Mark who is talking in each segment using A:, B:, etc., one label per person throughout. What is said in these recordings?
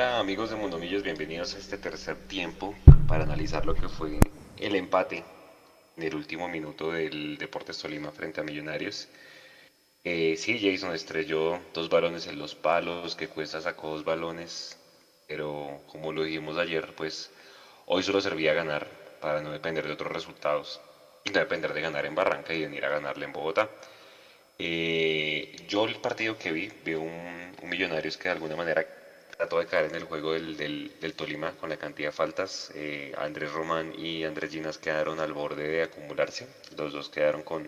A: Amigos de Mundomillos, bienvenidos a este tercer tiempo para analizar lo que fue el empate en el último minuto del Deportes Tolima frente a Millonarios. Eh, sí, Jason estrelló dos balones en los palos, que Cuesta sacó dos balones, pero como lo dijimos ayer, pues hoy solo servía ganar para no depender de otros resultados y no depender de ganar en Barranca y venir a ganarle en Bogotá. Eh, yo el partido que vi, vi un, Millonarios que de alguna manera trató de caer en el juego del, del, Tolima con la cantidad de faltas. Eh, Andrés Román y Andrés Ginas quedaron al borde de acumularse. Los dos quedaron con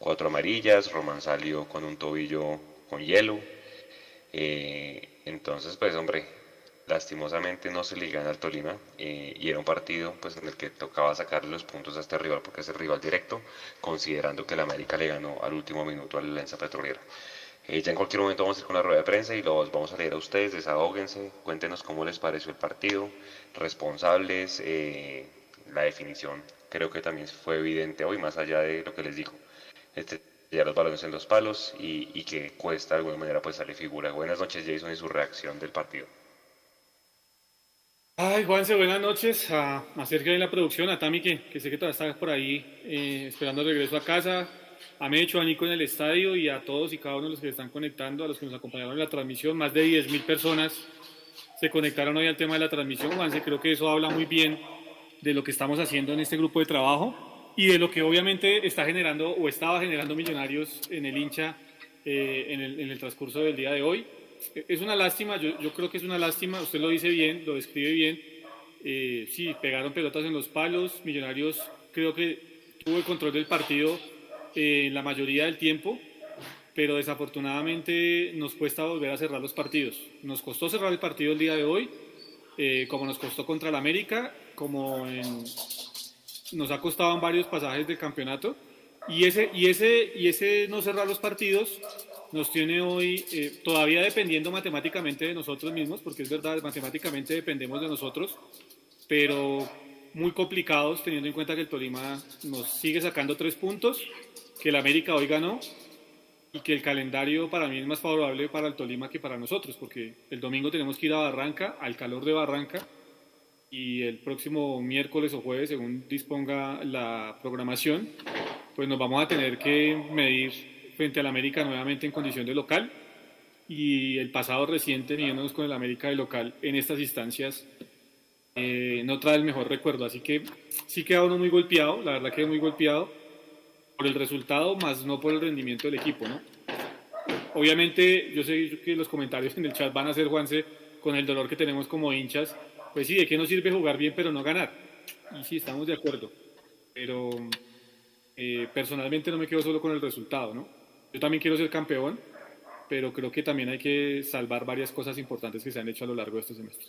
A: cuatro amarillas. Román salió con un tobillo con hielo. Eh, entonces, pues hombre, lastimosamente no se le gana al Tolima eh, y era un partido pues en el que tocaba sacarle los puntos a este rival porque es el rival directo considerando que el América le ganó al último minuto a la Alianza Petrolera eh, ya en cualquier momento vamos a ir con la rueda de prensa y los vamos a leer a ustedes, desahóguense, cuéntenos cómo les pareció el partido, responsables, eh, la definición creo que también fue evidente hoy, más allá de lo que les digo. Este, ya los balones en los palos y, y que cuesta de alguna manera pues sale figura. Buenas noches Jason y su reacción del partido.
B: Ay, Juanse, buenas noches. A, a Sergio de la producción, a Tami, que, que sé que todavía está por ahí eh, esperando el regreso a casa, a Mecho, a Nico en el estadio y a todos y cada uno de los que están conectando, a los que nos acompañaron en la transmisión. Más de 10.000 personas se conectaron hoy al tema de la transmisión. Juanse, creo que eso habla muy bien de lo que estamos haciendo en este grupo de trabajo y de lo que obviamente está generando o estaba generando Millonarios en el hincha eh, en, el, en el transcurso del día de hoy es una lástima, yo, yo, creo que es una lástima, usted lo dice bien, lo describe bien. Eh, sí, pegaron pelotas en los palos, Millonarios creo que tuvo el control del partido eh, la mayoría del tiempo, pero desafortunadamente nos cuesta volver a cerrar los partidos. Nos costó cerrar el partido el día de hoy, eh, como nos costó contra el América, como en, nos ha costado en varios pasajes del campeonato. Y ese, y, ese, y ese no cerrar los partidos nos tiene hoy eh, todavía dependiendo matemáticamente de nosotros mismos, porque es verdad, matemáticamente dependemos de nosotros, pero muy complicados teniendo en cuenta que el Tolima nos sigue sacando tres puntos, que el América hoy ganó y que el calendario para mí es más favorable para el Tolima que para nosotros, porque el domingo tenemos que ir a Barranca, al calor de Barranca, y el próximo miércoles o jueves, según disponga la programación, pues nos vamos a tener que medir frente al América nuevamente en condición de local y el pasado reciente viéndonos con el América de local en estas instancias eh, no trae el mejor recuerdo, así que sí queda uno muy golpeado, la verdad queda muy golpeado por el resultado, más no por el rendimiento del equipo, ¿no? Obviamente yo sé que los comentarios en el chat van a ser, Juanse, con el dolor que tenemos como hinchas, pues sí, ¿de qué nos sirve jugar bien pero no ganar? Y sí, estamos de acuerdo, pero eh, personalmente no me quedo solo con el resultado, ¿no? Yo también quiero ser campeón, pero creo que también hay que salvar varias cosas importantes que se han hecho a lo largo de este semestre.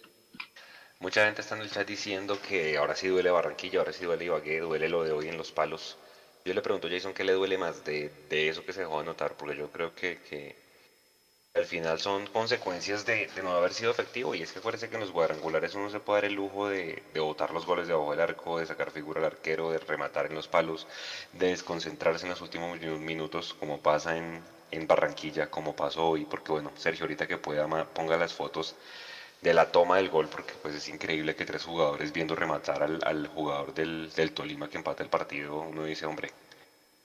A: Mucha gente está en el chat diciendo que ahora sí duele Barranquilla, ahora sí duele Ibagué, duele lo de hoy en los palos. Yo le pregunto a Jason qué le duele más de, de eso que se dejó de notar, porque yo creo que, que al final son consecuencias de, de, no haber sido efectivo. Y es que acuérdense que en los cuadrangulares uno se puede dar el lujo de, de botar los goles de abajo del arco, de sacar figura al arquero, de rematar en los palos, de desconcentrarse en los últimos minutos, como pasa en, en Barranquilla, como pasó hoy. Porque bueno, Sergio, ahorita que pueda, ponga las fotos de la toma del gol, porque pues es increíble que tres jugadores viendo rematar al, al jugador del, del Tolima que empata el partido, uno dice, hombre,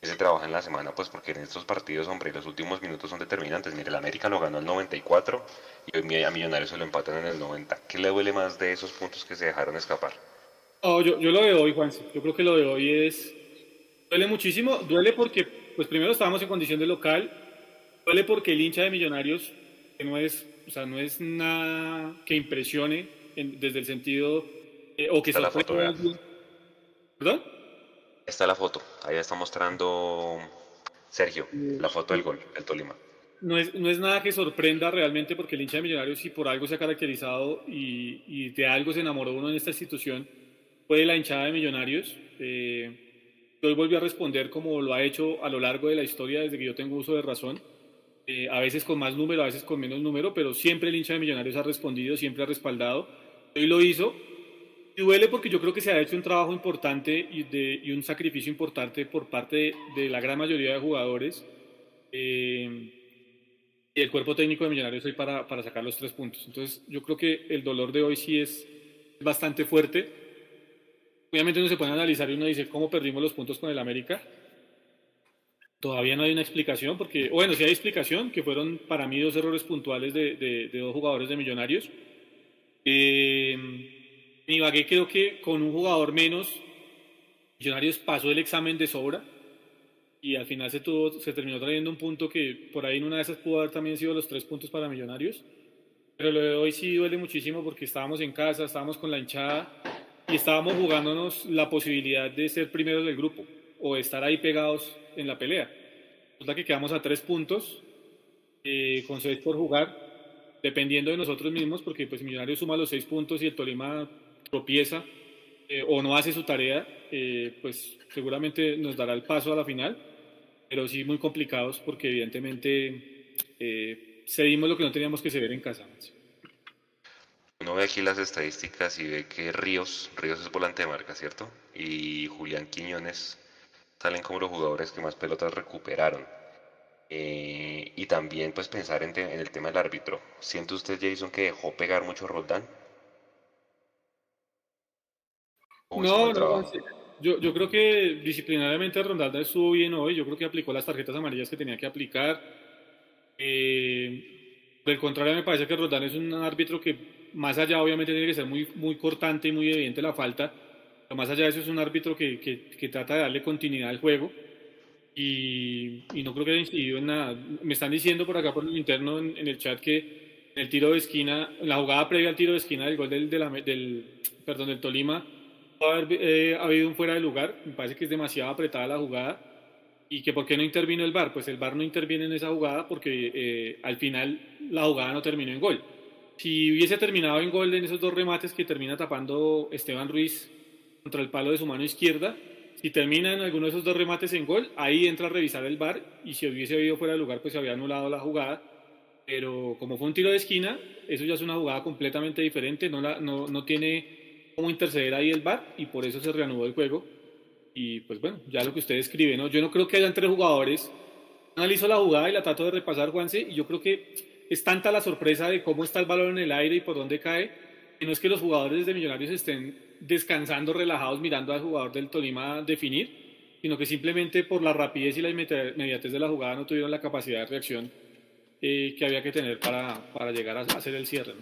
A: ese trabaja en la semana, pues porque en estos partidos, hombre, los últimos minutos son determinantes. Mire, el América lo ganó el 94 y hoy a Millonarios se lo empatan en el 90. ¿Qué le duele más de esos puntos que se dejaron escapar?
B: Oh, yo, yo lo veo hoy, Juan. Yo creo que lo de hoy es... Duele muchísimo. Duele porque, pues primero estábamos en condición de local. Duele porque el hincha de Millonarios, que no es, o sea, no es nada que impresione en, desde el sentido... Eh, o que
A: Está la foto.
B: ¿Perdón?
A: Está la foto, ahí está mostrando Sergio, la foto del gol, el Tolima.
B: No es, no es nada que sorprenda realmente porque el hincha de Millonarios, si por algo se ha caracterizado y, y de algo se enamoró uno en esta institución, fue la hinchada de Millonarios. Eh, hoy volvió a responder como lo ha hecho a lo largo de la historia desde que yo tengo uso de razón. Eh, a veces con más número, a veces con menos número, pero siempre el hincha de Millonarios ha respondido, siempre ha respaldado. Hoy lo hizo y duele porque yo creo que se ha hecho un trabajo importante y, un sacrificio importante por parte de, de, la gran mayoría de jugadores. Eh, y el cuerpo técnico de Millonarios hoy para, para sacar los tres puntos. Entonces yo creo que el dolor de hoy sí es bastante fuerte. Obviamente no se puede analizar y uno dice cómo perdimos los puntos con el América. Todavía no hay una explicación, porque, bueno, sí hay explicación, que fueron para mí dos errores puntuales de, de, dos jugadores de Millonarios. Eh, Ibagué creo que con un jugador menos, Millonarios pasó el examen de sobra y al final se, tuvo, se terminó trayendo un punto que por ahí en una de esas pudo haber también sido los tres puntos para Millonarios. Pero lo de hoy sí duele muchísimo porque estábamos en casa, estábamos con la hinchada y estábamos jugándonos la posibilidad de ser primeros del grupo o estar ahí pegados en la pelea. Resulta que quedamos a tres puntos, eh, con seis por jugar, dependiendo de nosotros mismos, porque pues Millonarios suma los seis puntos y el Tolima tropieza eh, o no hace su tarea, eh, pues seguramente nos dará el paso a la final pero sí muy complicados porque evidentemente eh, cedimos lo que no teníamos que ceder en casa.
A: Uno ve aquí las estadísticas y ve que Ríos, Ríos es volante de marca, ¿cierto? Y Julián Quiñones salen como los jugadores que más pelotas recuperaron. Eh, y también pues pensar en, el tema del árbitro. ¿Siente usted, Jason, que dejó pegar mucho Roldán?
B: No, no, yo, yo creo que disciplinariamente Rondalda estuvo bien hoy. Yo creo que aplicó las tarjetas amarillas que tenía que aplicar. Eh, por el contrario, me parece que Rondalda es un árbitro que, más allá, obviamente, tiene que ser muy, muy cortante y muy evidente la falta. Pero más allá de eso, es un árbitro que, que, que trata de darle continuidad al juego. Y, y, no creo que haya incidido en nada. Me están diciendo por acá, por el interno, en, el chat, que en el tiro de esquina, en la jugada previa al tiro de esquina del gol del, del, perdón, del Tolima haber eh, habido un fuera de lugar, me parece que es demasiado apretada la jugada y que por qué no intervino el VAR, pues el VAR no interviene en esa jugada porque eh, al final la jugada no terminó en gol. Si hubiese terminado en gol en esos dos remates que termina tapando Esteban Ruiz contra el palo de su mano izquierda, si termina en alguno de esos dos remates en gol, ahí entra a revisar el VAR y si hubiese habido fuera de lugar, pues se había anulado la jugada. Pero como fue un tiro de esquina, eso ya es una jugada completamente diferente, no, tiene cómo interceder ahí el VAR y por eso se reanudó el juego. Y pues bueno, ya lo que usted escribe, ¿no? Yo no creo que hayan tres jugadores. Analizo la jugada y la trato de repasar, Juanse, y yo creo que es tanta la sorpresa de cómo está el balón en el aire y por dónde cae, no es que los jugadores de Millonarios estén descansando, relajados, mirando al jugador del Tolima definir, sino que simplemente por la rapidez y la inmediatez de la jugada no tuvieron la capacidad de reacción eh, que había que tener para, para llegar a hacer el cierre.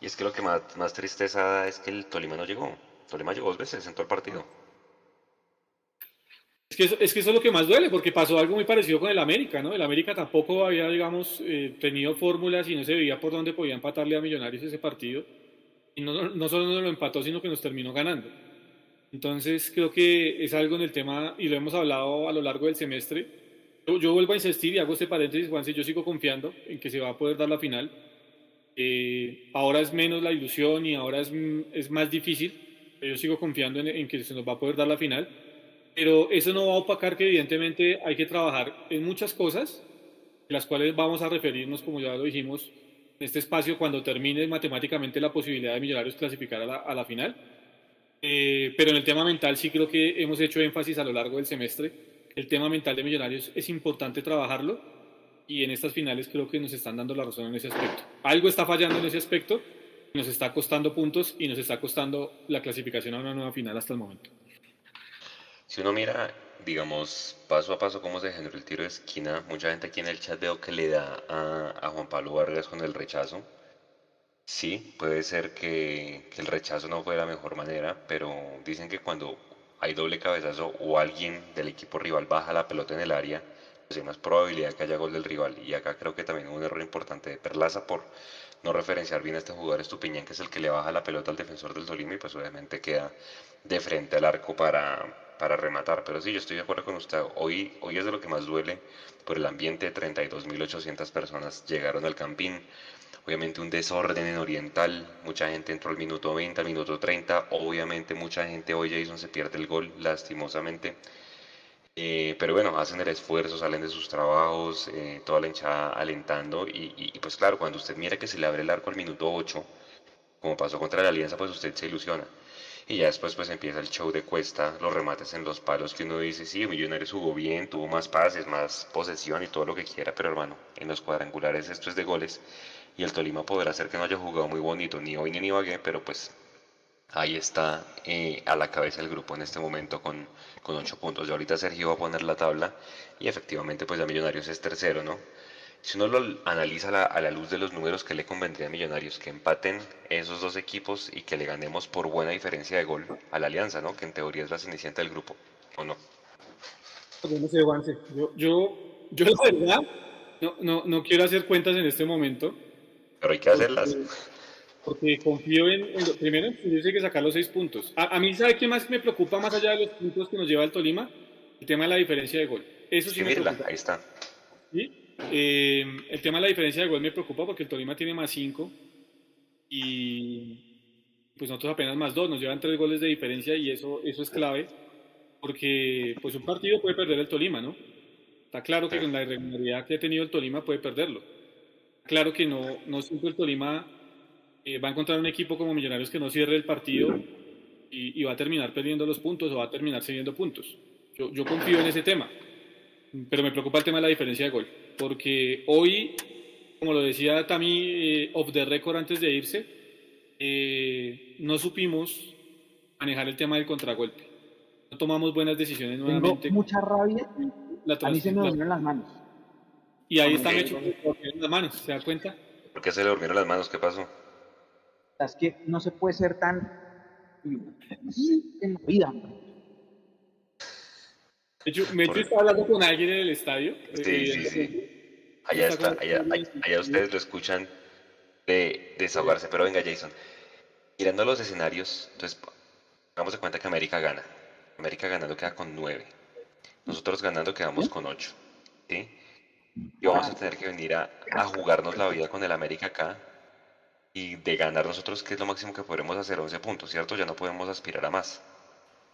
A: Y es que lo que más, más tristeza es que el Tolima no llegó. Tolima llegó dos veces en todo el partido.
B: Es que, eso, es que eso es lo que más duele, porque pasó algo muy parecido con el América, ¿no? El América tampoco había, digamos, eh, tenido fórmulas y no se veía por dónde podía empatarle a Millonarios ese partido. Y no, no solo nos lo empató, sino que nos terminó ganando. Entonces creo que es algo en el tema, y lo hemos hablado a lo largo del semestre. Yo, yo vuelvo a insistir y hago este paréntesis, Juan, si yo sigo confiando en que se va a poder dar la final eh, ahora es menos la ilusión y ahora es, es más difícil. Yo sigo confiando en, que se nos va a poder dar la final. Pero eso no va a opacar que evidentemente hay que trabajar en muchas cosas, las cuales vamos a referirnos, como ya lo dijimos, en este espacio cuando termine matemáticamente la posibilidad de Millonarios clasificar a la, final. Eh, pero en el tema mental sí creo que hemos hecho énfasis a lo largo del semestre. El tema mental de Millonarios es importante trabajarlo y en estas finales creo que nos están dando la razón en ese aspecto. Algo está fallando en ese aspecto, nos está costando puntos y nos está costando la clasificación a una nueva final hasta el momento.
A: Si uno mira, digamos, paso a paso cómo se generó el tiro de esquina, mucha gente aquí en el chat veo que le da a, Juan Pablo Vargas con el rechazo. Sí, puede ser que, el rechazo no fue la mejor manera, pero dicen que cuando hay doble cabezazo o alguien del equipo rival baja la pelota en el área, pues hay más probabilidad que haya gol del rival. Y acá creo que también hubo un error importante de Perlaza por no referenciar bien a este jugador Estupiñán, que es el que le baja la pelota al defensor del Tolima y pues obviamente queda de frente al arco para, para rematar. Pero sí, yo estoy de acuerdo con usted. Hoy, hoy es de lo que más duele por el ambiente. 32.800 personas llegaron al campín. Obviamente un desorden en Oriental. Mucha gente entró al minuto 20, al minuto 30. Obviamente mucha gente hoy Jason se pierde el gol, lastimosamente. Eh, pero bueno, hacen el esfuerzo, salen de sus trabajos, eh, toda la hinchada alentando y, pues claro, cuando usted mira que se le abre el arco al minuto 8, como pasó contra la Alianza, pues usted se ilusiona. Y ya después pues empieza el show de Cuesta, los remates en los palos que uno dice, sí, Millonarios jugó bien, tuvo más pases, más posesión y todo lo que quiera, pero hermano, en los cuadrangulares esto es de goles y el Tolima podrá ser que no haya jugado muy bonito ni hoy ni ni Ibagué, pero pues ahí está eh, a la cabeza del grupo en este momento con, con 8 puntos. Y ahorita Sergio va a poner la tabla y efectivamente pues ya Millonarios es tercero, ¿no? Si uno lo analiza a la, luz de los números que le convendría a Millonarios, que empaten esos dos equipos y que le ganemos por buena diferencia de gol a la Alianza, ¿no? Que en teoría es la cenicienta del grupo, ¿o no?
B: No sé, Juanse. Yo, yo, yo la verdad no, no, no quiero hacer cuentas en este momento.
A: Pero hay que hacerlas.
B: Porque confío en, primero, en que sacar los seis puntos. A, mí, ¿sabe qué más me preocupa más allá de los puntos que nos lleva el Tolima? El tema de la diferencia de gol. Eso sí, me preocupa.
A: ahí está.
B: ¿Sí? Eh, el tema de la diferencia de gol me preocupa porque el Tolima tiene más 5 y pues nosotros apenas más 2, nos llevan 3 goles de diferencia y eso, eso es clave porque pues un partido puede perder el Tolima, ¿no? Está claro que con la irregularidad que ha tenido el Tolima puede perderlo. Claro que no, no siempre el Tolima eh, va a encontrar un equipo como Millonarios que no cierre el partido y, y, va a terminar perdiendo los puntos o va a terminar cediendo puntos. Yo, yo confío en ese tema, pero me preocupa el tema de la diferencia de gol porque hoy, como lo decía Tami eh, off the record antes de irse, eh, no supimos manejar el tema del contragolpe. No tomamos buenas decisiones nuevamente.
C: Tengo mucha rabia. a mí se me durmieron las manos.
B: Y ahí está hecho las manos, ¿se da cuenta?
A: ¿Por qué se le durmieron las manos? ¿Qué pasó?
C: Es que no se puede ser tan en la vida.
B: De hecho, me estaba hablando con alguien en el estadio.
A: Sí, sí, sí. Allá está, allá, allá, ustedes lo escuchan de desahogarse. Pero venga, Jason. Mirando los escenarios, entonces, vamos de cuenta que América gana. América ganando queda con 9. Nosotros ganando quedamos con 8. ¿sí? Y vamos a tener que venir a, a, jugarnos la vida con el América acá. Y de ganar nosotros, que es lo máximo que podremos hacer, 11 puntos, ¿cierto? Ya no podemos aspirar a más.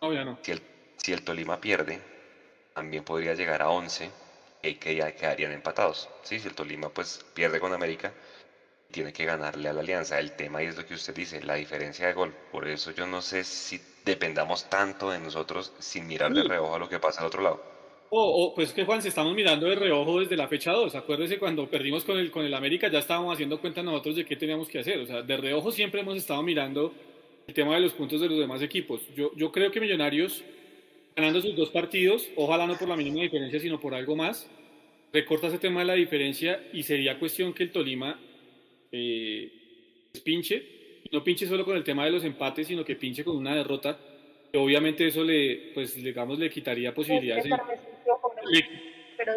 B: No, ya no.
A: Si el, si el Tolima pierde, también podría llegar a 11 y que ya quedarían empatados. ¿sí? Si el Tolima pues pierde con América, tiene que ganarle a la Alianza. El tema es lo que usted dice, la diferencia de gol. Por eso yo no sé si dependamos tanto de nosotros sin mirar de reojo a lo que pasa al otro lado.
B: O, oh, pues que Juan, se estamos mirando de reojo desde la fecha 2. Acuérdese cuando perdimos con el, con el América, ya estábamos haciendo cuenta nosotros de qué teníamos que hacer. O sea, de reojo siempre hemos estado mirando el tema de los puntos de los demás equipos. Yo, yo creo que Millonarios ganando sus dos partidos, ojalá no por la mínima diferencia, sino por algo más, recorta ese tema de la diferencia y sería cuestión que el Tolima eh, pinche, y no pinche solo con el tema de los empates, sino que pinche con una derrota, que obviamente eso le, pues, digamos, le quitaría posibilidades.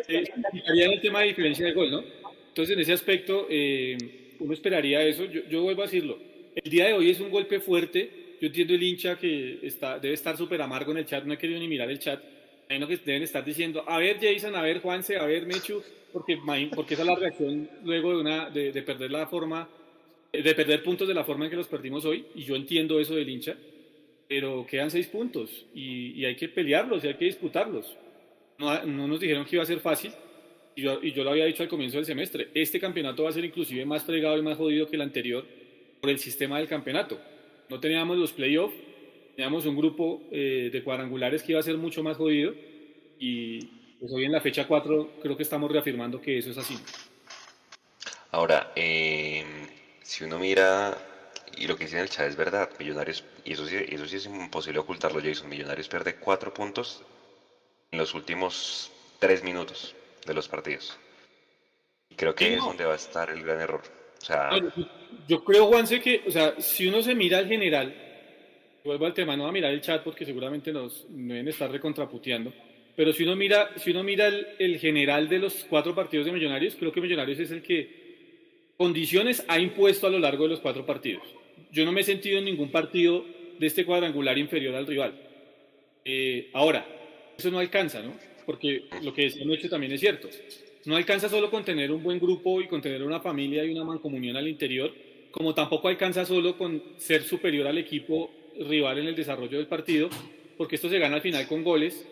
B: le, quitaría el tema de diferencia de gol, ¿no? Entonces, en ese aspecto, eh, uno esperaría eso. Yo, yo vuelvo a decirlo. El día de hoy es un golpe fuerte yo entiendo el hincha que está, debe estar súper amargo en el chat, no he querido ni mirar el chat. Imagino que deben estar diciendo, a ver Jason, a ver Juanse, a ver Mechu, porque, porque esa es la reacción luego de, una, de, perder la forma, de perder puntos de la forma en que los perdimos hoy, y yo entiendo eso del hincha, pero quedan seis puntos y, hay que pelearlos y hay que disputarlos. No, no, nos dijeron que iba a ser fácil, y yo, y yo lo había dicho al comienzo del semestre, este campeonato va a ser inclusive más fregado y más jodido que el anterior por el sistema del campeonato no teníamos los playoffs, teníamos un grupo eh, de cuadrangulares que iba a ser mucho más jodido y pues hoy en la fecha 4 creo que estamos reafirmando que eso es así.
A: Ahora, em, si uno mira, y lo que dice en el chat es verdad, Millonarios, y eso sí, eso sí es imposible ocultarlo, Jason, Millonarios pierde 4 puntos en los últimos 3 minutos de los partidos. Y creo que es donde va a estar el gran error. O sea,
B: yo creo, Juanse, que, o sea, si uno se mira al general, vuelvo al tema, no a mirar el chat porque seguramente nos deben estar recontraputeando, pero si uno mira, si uno mira el, general de los cuatro partidos de Millonarios, creo que Millonarios es el que condiciones ha impuesto a lo largo de los cuatro partidos. Yo no me he sentido en ningún partido de este cuadrangular inferior al rival. Eh, ahora, eso no alcanza, ¿no? Porque lo que decía Noche también es cierto. No alcanza solo con tener un buen grupo y con tener una familia y una mancomunión al interior, como tampoco alcanza solo con ser superior al equipo rival en el desarrollo del partido, porque esto se gana al final con goles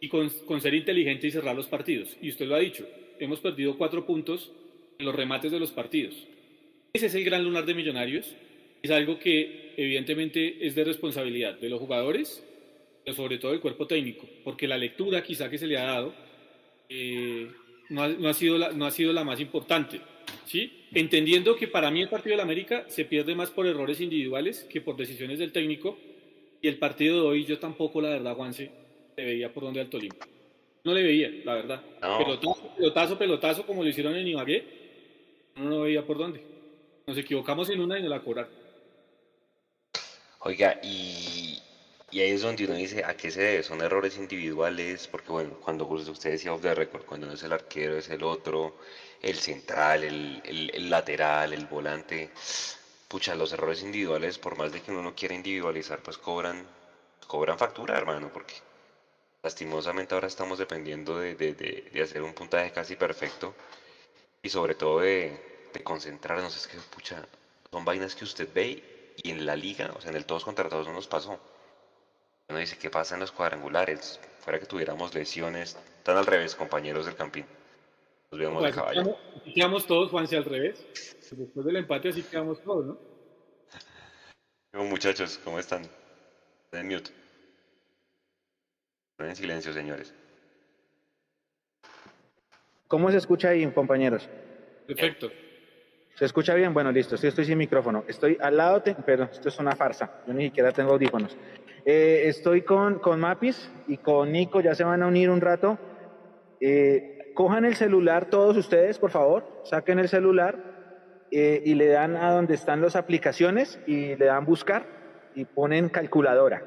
B: y con, ser inteligente y cerrar los partidos. Y usted lo ha dicho, hemos perdido cuatro puntos en los remates de los partidos. Ese es el gran lunar de Millonarios es algo que evidentemente es de responsabilidad de los jugadores, pero sobre todo del cuerpo técnico, porque la lectura quizá que se le ha dado eh, no, ha, sido la, no ha sido la más importante. ¿sí? Entendiendo que para mí el partido de la América se pierde más por errores individuales que por decisiones del técnico, y el partido de hoy yo tampoco, la verdad, Juanse, le veía por donde al Tolima. No le veía, la verdad. Pelotazo, pelotazo, pelotazo, como lo hicieron en Ibagué, no lo veía por dónde. Nos equivocamos en una y no la cobraron.
A: Oiga, y, y ahí es donde uno dice, ¿a qué se debe? ¿Son errores individuales? Porque bueno, cuando usted decía off the record, cuando no es el arquero, es el otro, el central, el, lateral, el volante. Pucha, los errores individuales, por más de que uno no quiera individualizar, pues cobran, cobran factura, hermano, porque lastimosamente ahora estamos dependiendo de, de, de, hacer un puntaje casi perfecto y sobre todo de, de concentrarnos. Es que, pucha, son vainas que usted ve y en la liga, o sea, en el todos contra todos no nos pasó. Uno dice, ¿qué pasa en los cuadrangulares? Fuera que tuviéramos lesiones, están al revés, compañeros del Campín. Nos vemos de caballo.
B: Así quedamos todos, Juanse, al revés. Después del empate así quedamos todos, ¿no?
A: muchachos, ¿cómo están? En mute. En silencio, señores.
C: ¿Cómo se escucha ahí, compañeros?
B: Perfecto.
C: ¿Se escucha bien? Bueno, listo. Sí, estoy sin micrófono. Estoy al lado, pero esto es una farsa. Yo ni siquiera tengo audífonos. Eh, estoy con, con Mapis y con Nico, ya se van a unir un rato. Eh, cojan el celular todos ustedes, por favor, saquen el celular eh, y le dan a donde están las aplicaciones y le dan buscar y ponen calculadora.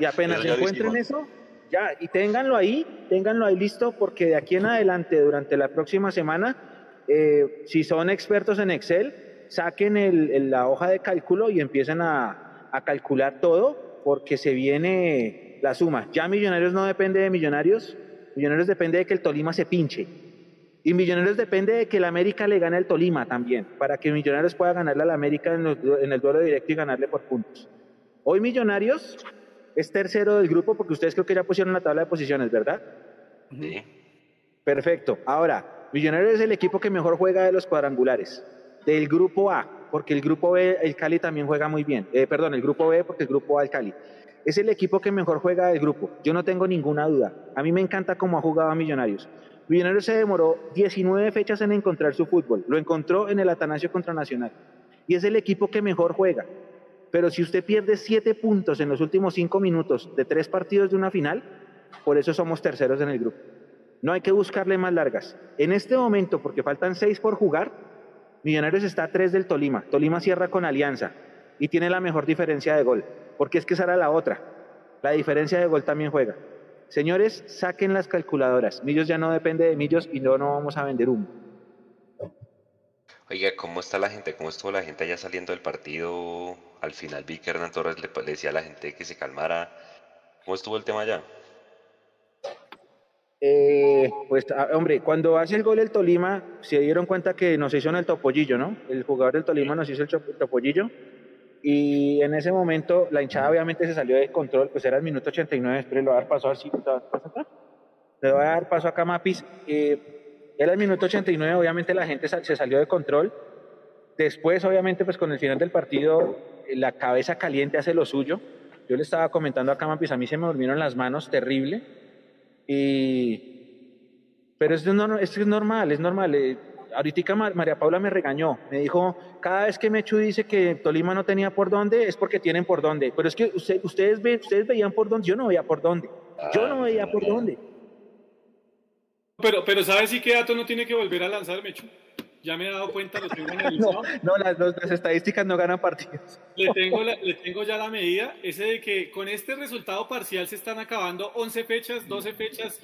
C: Y apenas encuentren eso, ya, y ténganlo ahí, ténganlo ahí listo, porque de aquí en adelante, durante la próxima semana, si son expertos en Excel, saquen el, la hoja de cálculo y empiecen a, a, calcular todo porque se viene la suma. Ya Millonarios no depende de Millonarios, Millonarios depende de que el Tolima se pinche. Y Millonarios depende de que el América le gane al Tolima también, para que Millonarios pueda ganarle al América en, en el duelo directo y ganarle por puntos. Hoy Millonarios es tercero del grupo porque ustedes creo que ya pusieron la tabla de posiciones, ¿verdad?
A: Sí.
C: Perfecto. Ahora, Millonarios es el equipo que mejor juega de los cuadrangulares del grupo A, porque el grupo B, el Cali también juega muy bien. Eh, perdón, el grupo B, porque el grupo A, el Cali. Es el equipo que mejor juega del grupo. Yo no tengo ninguna duda. A mí me encanta cómo ha jugado a Millonarios. Millonarios se demoró 19 fechas en encontrar su fútbol. Lo encontró en el Atanasio contra Nacional. Y es el equipo que mejor juega. Pero si usted pierde 7 puntos en los últimos 5 minutos de 3 partidos de una final, por eso somos terceros en el grupo. No hay que buscarle más largas. En este momento, porque faltan 6 por jugar, Millonarios está a 3 del Tolima. Tolima cierra con Alianza y tiene la mejor diferencia de gol, porque es que esa era la otra. La diferencia de gol también juega. Señores, saquen las calculadoras. Millos ya no depende de Millos y no, no vamos a vender humo.
A: Oiga, ¿cómo está la gente? ¿Cómo estuvo la gente allá saliendo del partido? Al final vi que Hernán Torres le, le decía a la gente que se calmara. ¿Cómo estuvo el tema allá?
C: Eh, pues, ah, hombre, cuando hace el gol el Tolima, se dieron cuenta que nos hizo en el topollillo, ¿no? El jugador del Tolima nos hizo el topollillo. Y en ese momento la hinchada obviamente se salió de control, pues era el minuto 89, pero le voy a dar paso así, le voy a dar paso acá a Mapis. Eh, era el minuto 89, obviamente la gente se salió de control. Después, obviamente, pues con el final del partido, la cabeza caliente hace lo suyo. Yo le estaba comentando acá a Mapis, a mí se me durmieron las manos, terrible y, pero es, no, es normal, es normal. Eh, ahorita María Paula me regañó, me dijo, cada vez que Mechu dice que Tolima no tenía por dónde, es porque tienen por dónde. Pero es que ustedes, ve, ustedes veían por dónde, yo no veía por dónde. Yo no veía por dónde.
B: Pero, pero ¿sabes si qué dato no tiene que volver a lanzar Mechu? Ya me he dado cuenta, lo tengo analizado.
C: no, no las, las, estadísticas no ganan partidos.
B: Le tengo, le tengo ya la medida, ese de que con este resultado parcial se están acabando 11 fechas, 12 fechas.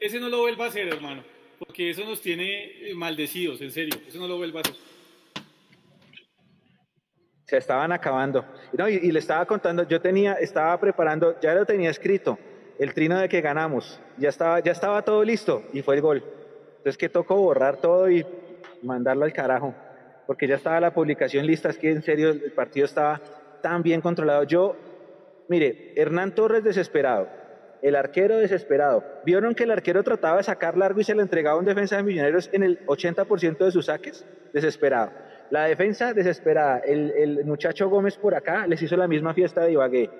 B: Ese no lo vuelva a hacer, hermano, porque eso nos tiene eh, maldecidos, en serio. Eso no lo vuelva a hacer.
C: Se estaban acabando. No, y, y, le estaba contando, yo tenía, estaba preparando, ya lo tenía escrito, el trino de que ganamos. Ya estaba, ya estaba todo listo y fue el gol. Entonces que tocó borrar todo y mandarlo al carajo, porque ya estaba la publicación lista, es que en serio el partido estaba tan bien controlado. Yo, mire, Hernán Torres desesperado, el arquero desesperado. ¿Vieron que el arquero trataba de sacar largo y se le entregaba un defensa de Millonarios en el 80% de sus saques? Desesperado. La defensa desesperada. El, muchacho Gómez por acá les hizo la misma fiesta de Ibagué.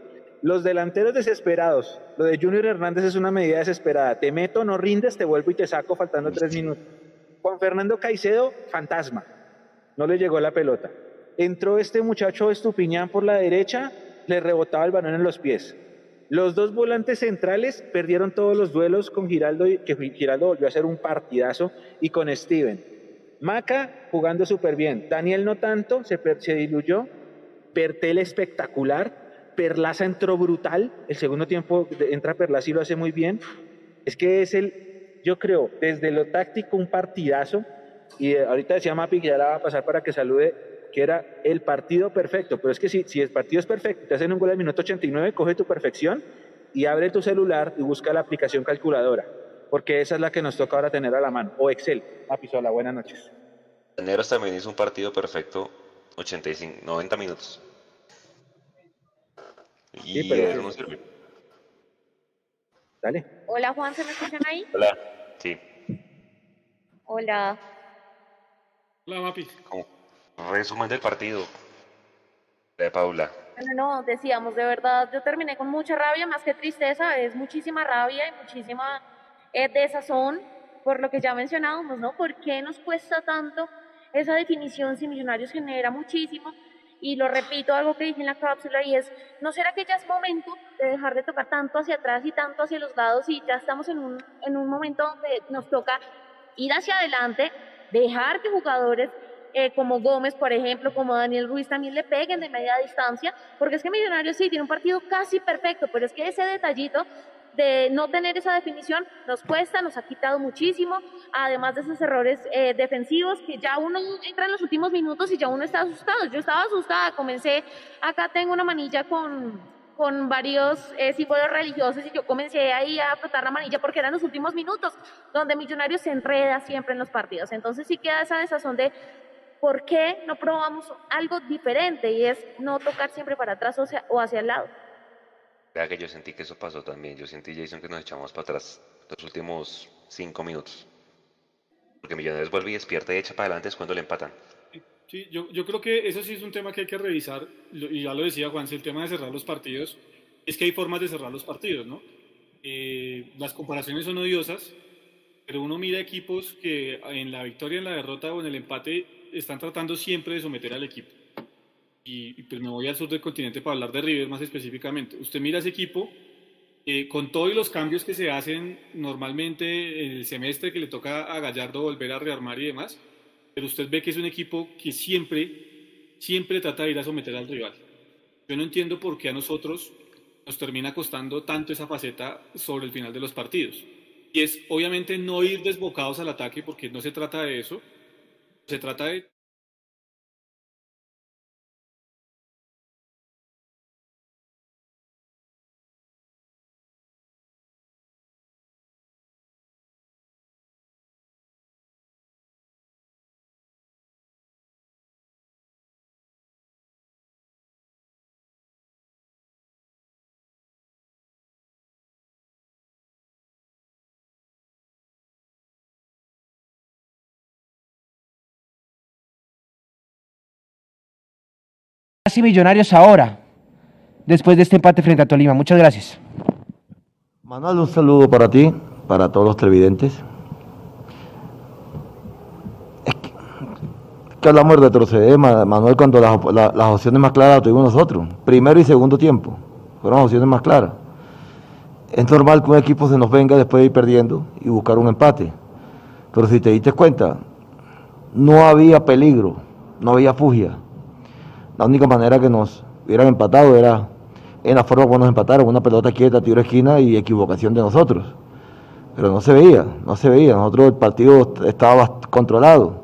C: Los delanteros desesperados. Lo de Junior Hernández es una medida desesperada. Te meto, no rindes, te vuelvo y te saco faltando tres minutos. Juan Fernando Caicedo, fantasma. No le llegó la pelota. Entró este muchacho Estupiñán por la derecha, le rebotaba el balón en los pies. Los dos volantes centrales perdieron todos los duelos con Giraldo, que Giraldo volvió a hacer un partidazo, y con Steven. Maca jugando súper bien. Daniel no tanto, se, se diluyó. Pertel espectacular. Perlaza entró brutal. El segundo tiempo entra Perlaza y lo hace muy bien. Es que es el, yo creo, desde lo táctico un partidazo. Y ahorita decía Mapi que ya la va a pasar para que salude, que era el partido perfecto. Pero es que si, si el partido es perfecto, te hacen un gol al minuto 89, coge tu perfección y abre tu celular y busca la aplicación calculadora porque esa es la que nos toca ahora tener a la mano. O Excel. Apisola, buenas noches.
A: Neros también hizo un partido perfecto, 85, 90 minutos.
D: Y eso no sirve. Dale. Hola Juan, ¿se me escuchan ahí?
A: Hola, sí.
D: Hola.
B: Hola, Mapi.
A: resumen del partido de Paula.
D: No, no, decíamos, de verdad, yo terminé con mucha rabia, más que tristeza, es muchísima rabia y muchísima de esa son, por lo que ya mencionábamos, ¿no? ¿Por qué nos cuesta tanto esa definición si Millonarios genera muchísimo? Y lo repito, algo que dije en la cápsula, y es, ¿no será que ya es momento de dejar de tocar tanto hacia atrás y tanto hacia los lados y ya estamos en un, en un momento donde nos toca ir hacia adelante, dejar que jugadores eh, como Gómez, por ejemplo, como Daniel Ruiz también le peguen de media distancia, porque es que Millonarios sí tiene un partido casi perfecto, pero es que ese detallito de no tener esa definición nos cuesta, nos ha quitado muchísimo, además de esos errores eh, defensivos que ya uno entra en los últimos minutos y ya uno está asustado. Yo estaba asustada, comencé, acá tengo una manilla con, con varios eh, símbolos religiosos y yo comencé ahí a frotar la manilla porque eran los últimos minutos donde Millonarios se enreda siempre en los partidos. Entonces sí queda esa desazón de por qué no probamos algo diferente y es no tocar siempre para atrás o, o hacia el lado.
A: Vea que yo sentí que eso pasó también. Yo sentí, Jason, que nos echamos para atrás los últimos cinco minutos. Porque Millonarios vuelve y despierta y echa para adelante es cuando le empatan.
B: Sí, yo, yo creo que eso sí es un tema que hay que revisar. Y ya lo decía Juan, el tema de cerrar los partidos. Es que hay formas de cerrar los partidos, ¿no? Eh, las comparaciones son odiosas, pero uno mira equipos que en la victoria, en la derrota o en el empate están tratando siempre de someter al equipo y, pues me voy al sur del continente para hablar de River más específicamente. Usted mira ese equipo, eh, con todos los cambios que se hacen normalmente en el semestre que le toca a Gallardo volver a rearmar y demás, pero usted ve que es un equipo que siempre, siempre trata de ir a someter al rival. Yo no entiendo por qué a nosotros nos termina costando tanto esa faceta sobre el final de los partidos. Y es obviamente no ir desbocados al ataque porque no se trata de eso, se trata de
E: casi millonarios ahora, después de este empate frente a Tolima. Muchas gracias.
F: Manuel, un saludo para ti, para todos los televidentes. Es que, hablamos de retroceder, Manuel, cuando las, opciones más claras las tuvimos nosotros. Primero y segundo tiempo. Fueron las opciones más claras. Es normal que un equipo se nos venga después de ir perdiendo y buscar un empate. Pero si te diste cuenta, no había peligro, no había fugia. La única manera que nos hubieran empatado era en la forma como nos empataron, una pelota quieta, tiro esquina y equivocación de nosotros. Pero no se veía, no se veía. Nosotros el partido estaba controlado,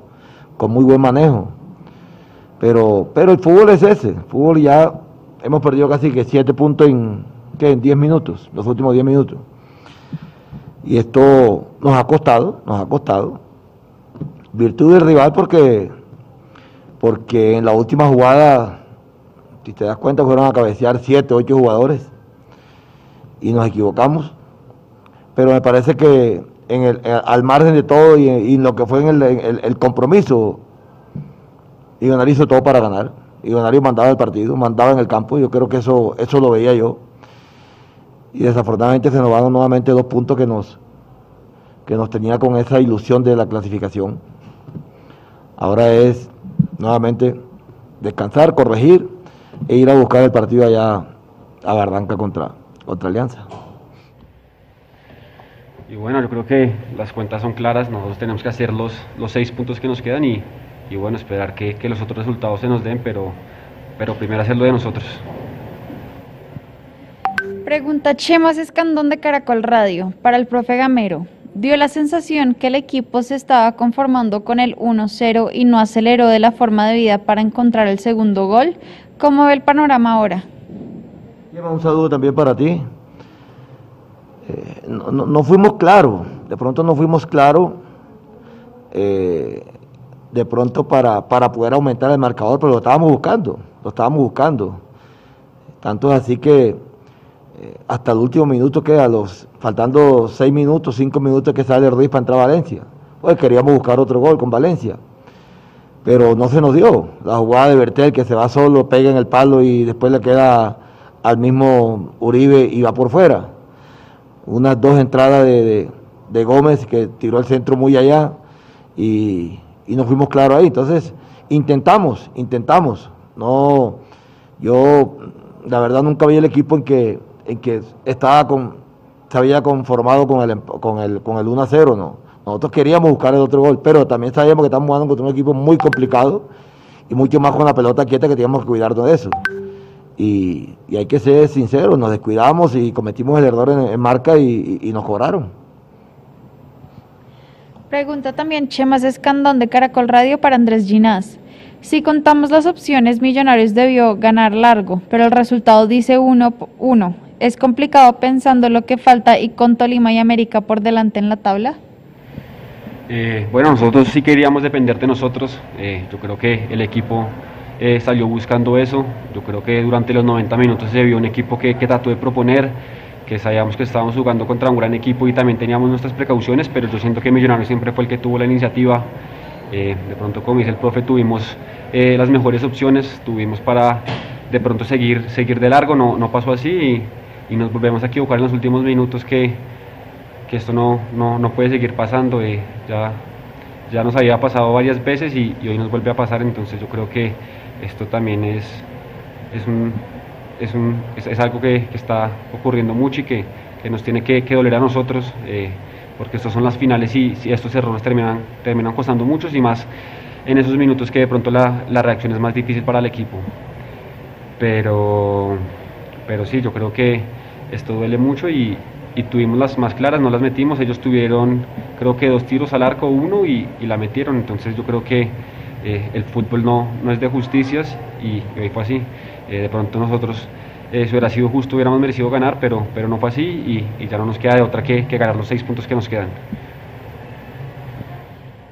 F: con muy buen manejo. Pero, pero el fútbol es ese. El fútbol ya hemos perdido casi que siete puntos en, ¿qué? en 10 minutos, los últimos 10 minutos. Y esto nos ha costado, nos ha costado. Virtud del rival porque porque en la última jugada, si te das cuenta, fueron a cabecear siete, ocho jugadores y nos equivocamos. Pero me parece que en al margen de todo y, en lo que fue en el, compromiso, Millonario hizo todo para ganar. Millonario mandaba el partido, mandaba en el campo. Yo creo que eso, eso lo veía yo. Y desafortunadamente se nos van nuevamente dos puntos que nos, que nos tenía con esa ilusión de la clasificación. Ahora es nuevamente descansar, corregir e ir a buscar el partido allá a Barranca contra, contra Alianza.
G: Y bueno, yo creo que las cuentas son claras, nosotros tenemos que hacer los, los seis puntos que nos quedan y, y bueno, esperar que, que, los otros resultados se nos den, pero, pero primero hacerlo de nosotros.
H: Pregunta Chemas Escandón de Caracol Radio para el profe Gamero. Dio la sensación que el equipo se estaba conformando con el 1-0 y no aceleró de la forma debida para encontrar el segundo gol. ¿Cómo ve el panorama ahora?
F: Un saludo también para ti. Eh, no, no, no, fuimos claros, de pronto no fuimos claros, eh, de pronto para, para poder aumentar el marcador, pero lo estábamos buscando, lo estábamos buscando. Tanto es así que eh, hasta el último minuto que a los, faltando seis minutos, cinco minutos que sale Ruiz para entrar a Valencia, pues queríamos buscar otro gol con Valencia. Pero no se nos dio. La jugada de Bertel que se va solo, pega en el palo y después le queda al mismo Uribe y va por fuera unas dos entradas de, de, Gómez que tiró el centro muy allá y, y nos fuimos claros ahí. Entonces, intentamos, intentamos. No, yo la verdad nunca vi el equipo en que, en que estaba con, se había conformado con el, con el, con el 1 a 0, no. Nosotros queríamos buscar el otro gol, pero también sabíamos que estamos jugando contra un equipo muy complicado y mucho más con la pelota quieta que teníamos que cuidarnos de eso. Y, y, hay que ser sinceros, nos descuidamos y cometimos el error en, marca y, nos cobraron.
H: Pregunta también Chemas Escandón de Caracol Radio para Andrés Ginás. Si contamos las opciones, Millonarios debió ganar largo, pero el resultado dice 1-1. ¿Es complicado pensando lo que falta y con Tolima y América por delante en la tabla?
G: Eh, bueno, nosotros sí queríamos depender de nosotros. Eh, yo creo que el equipo eh, salió buscando eso. Yo creo que durante los 90 minutos se vio un equipo que, que, trató de proponer, que sabíamos que estábamos jugando contra un gran equipo y también teníamos nuestras precauciones, pero yo siento que Millonarios siempre fue el que tuvo la iniciativa. Eh, de pronto, como dice el profe, tuvimos eh, las mejores opciones, tuvimos para de pronto seguir, seguir de largo, no, no pasó así y, y, nos volvemos a equivocar en los últimos minutos que, que esto no, no, no puede seguir pasando. Eh, ya, ya nos había pasado varias veces y, hoy nos vuelve a pasar, entonces yo creo que esto también es, es, un, es, un, es, algo que, está ocurriendo mucho y que, que nos tiene que, que doler a nosotros, eh, porque estas son las finales y, y, estos errores terminan, terminan costando muchos y más en esos minutos que de pronto la, la reacción es más difícil para el equipo. Pero, pero sí, yo creo que esto duele mucho y, y tuvimos las más claras, no las metimos, ellos tuvieron creo que dos tiros al arco, uno y, la metieron, entonces yo creo que eh, el fútbol no, no, es de justicias y, y hoy fue así. Eh, de pronto nosotros, si hubiera sido justo, hubiéramos merecido ganar, pero, pero no fue así y, y, ya no nos queda de otra que, que ganar los seis puntos que nos quedan.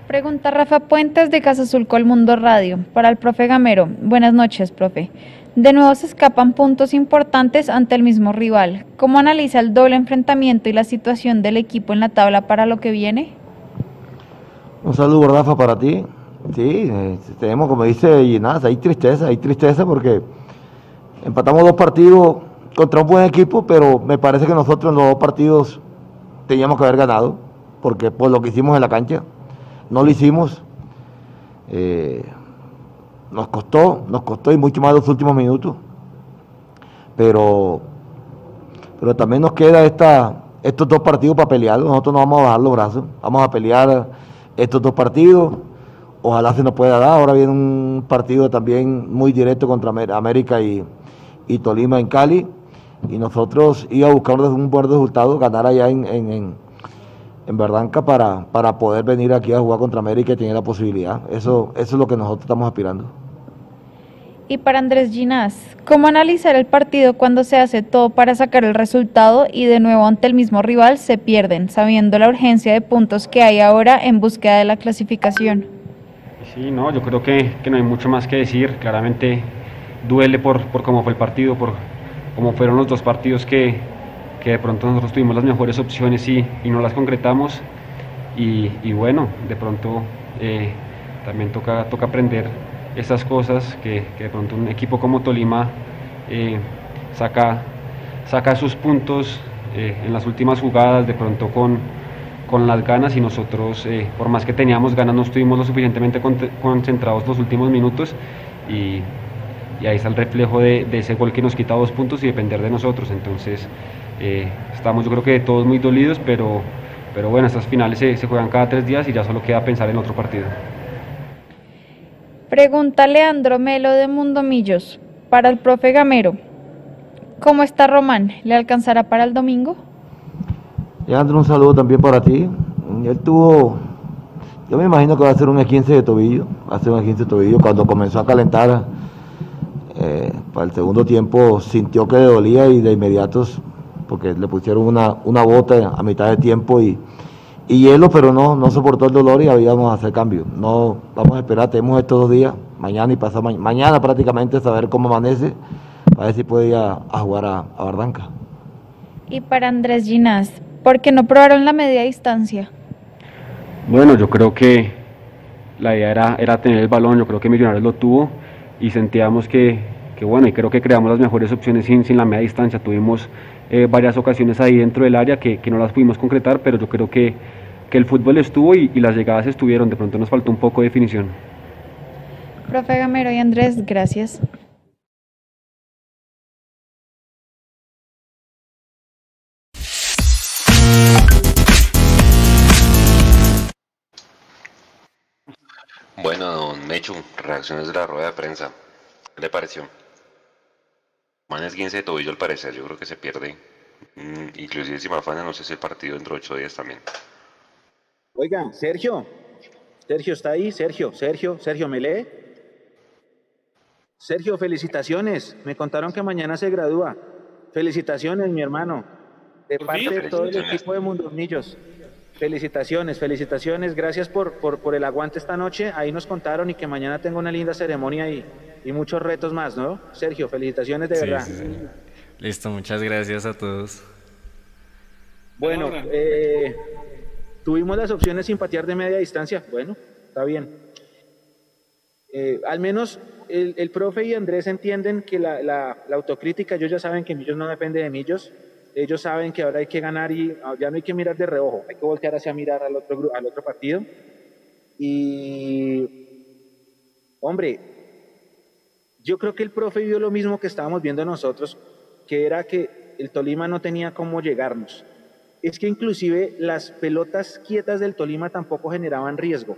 H: Pregunta Rafa Puentes de Casa Azul Colmundo Radio para el profe Gamero. Buenas noches, profe. De nuevo se escapan puntos importantes ante el mismo rival. ¿Cómo analiza el doble enfrentamiento y la situación del equipo en la tabla para lo que viene?
F: Un saludo, Rafa, para ti. Sí, eh, tenemos, como dice Ginás, hay tristeza, hay tristeza porque empatamos dos partidos contra un buen equipo, pero me parece que nosotros en los dos partidos teníamos que haber ganado, porque por lo que hicimos en la cancha, no lo hicimos. Eh, nos costó, nos costó y mucho más los últimos minutos. Pero, pero también nos queda esta, estos dos partidos para pelear. Nosotros no vamos a bajar los brazos, vamos a pelear estos dos partidos ojalá se nos pueda dar. Ahora viene un partido también muy directo contra América y, y Tolima en Cali. Y nosotros íbamos a buscar un buen resultado, ganar allá en, en, en, en Verdanca para, para poder venir aquí a jugar contra América y tener la posibilidad. Eso, eso es lo que nosotros estamos aspirando.
H: Y para Andrés Ginás, ¿cómo analizar el partido cuando se hace todo para sacar el resultado y de nuevo ante el mismo rival se pierden, sabiendo la urgencia de puntos que hay ahora en búsqueda de la clasificación?
G: Sí, no, yo creo que, que, no hay mucho más que decir. Claramente duele por, por cómo fue el partido, por cómo fueron los dos partidos que, que de pronto nosotros tuvimos las mejores opciones y, y no las concretamos. Y, y, bueno, de pronto eh, también toca, toca aprender estas cosas que, de pronto un equipo como Tolima eh, saca, saca sus puntos eh, en las últimas jugadas, de pronto con, con las ganas y nosotros, eh, por más que teníamos ganas, no estuvimos lo suficientemente concentrados los últimos minutos y, y ahí está el reflejo de, de, ese gol que nos quita dos puntos y depender de nosotros. Entonces, estamos yo creo que todos muy dolidos, pero, pero bueno, estas finales se, se juegan cada tres días y ya solo queda pensar en otro partido.
H: Pregunta Leandro Melo de Mundomillos para el profe Gamero. ¿Cómo está Román? ¿Le alcanzará para el domingo?
F: Leandro, un saludo también para ti. Él tuvo, yo me imagino que va a ser un 15 de tobillo, va a ser un 15 de tobillo. Cuando comenzó a calentar eh, para el segundo tiempo sintió que le dolía y de inmediato, porque le pusieron una, una bota a mitad de tiempo y y hielo, pero no, no soportó el dolor y habíamos a hacer cambio. No, vamos a esperar, tenemos estos dos días, mañana y pasado mañana, mañana prácticamente, saber cómo amanece, para ver si puede ir a, jugar a, a, Bardanca.
H: Y para Andrés Ginás, ¿por qué no probaron la media distancia?
G: Bueno, yo creo que la idea era, era tener el balón, yo creo que Millonarios lo tuvo y sentíamos que, que bueno, y creo que creamos las mejores opciones sin, sin la media distancia. Tuvimos eh, varias ocasiones ahí dentro del área que, que, no las pudimos concretar, pero yo creo que, que el fútbol estuvo y, y, las llegadas estuvieron, de pronto nos faltó un poco de definición.
H: Profe Gamero y Andrés, gracias.
A: Bueno, don Mechu, reacciones de la rueda de prensa. ¿Qué le pareció? Man es 15 de tobillo al parecer, yo creo que se pierde. Mm, inclusive si Mafana no sé si el partido dentro de 8 días también.
C: Oiga, Sergio. Sergio está ahí, Sergio, Sergio, Sergio, ¿me lee? Sergio, felicitaciones. Me contaron que mañana se gradúa. Felicitaciones, mi hermano. De parte de todo el equipo de Mundos Millos. Felicitaciones, felicitaciones. Gracias por, por, por, el aguante esta noche. Ahí nos contaron y que mañana tengo una linda ceremonia y, y muchos retos más, ¿no? Sergio, felicitaciones de
I: sí,
C: verdad.
I: Sí, sí. Listo, muchas gracias a todos.
C: Bueno, eh, tuvimos las opciones sin patear de media distancia. Bueno, está bien. Eh, al menos el, el, profe y Andrés entienden que la, la, la, autocrítica, ellos ya saben que Millos no depende de Millos. Ellos saben que ahora hay que ganar y ya no hay que mirar de reojo, hay que voltear hacia mirar al otro, al otro partido. Y, hombre, yo creo que el profe vio lo mismo que estábamos viendo nosotros, que era que el Tolima no tenía cómo llegarnos. Es que inclusive las pelotas quietas del Tolima tampoco generaban riesgo.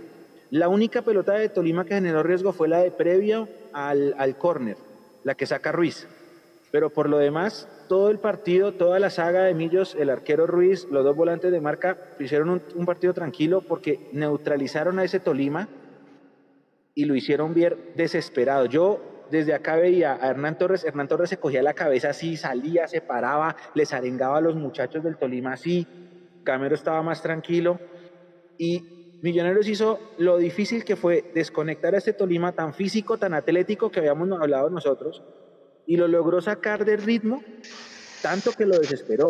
C: La única pelota de Tolima que generó riesgo fue la de previo al, al córner, la que saca Ruiz. Pero por lo demás, todo el partido, toda la saga de Millos, el arquero Ruiz, los dos volantes de marca, hicieron un, partido tranquilo porque neutralizaron a ese Tolima y lo hicieron bien desesperado. Yo desde acá veía a Hernán Torres, Hernán Torres se cogía la cabeza así, salía, se paraba, les arengaba a los muchachos del Tolima así, Camero estaba más tranquilo y Millonarios hizo lo difícil que fue desconectar a este Tolima tan físico, tan atlético que habíamos hablado nosotros y lo logró sacar del ritmo tanto que lo desesperó.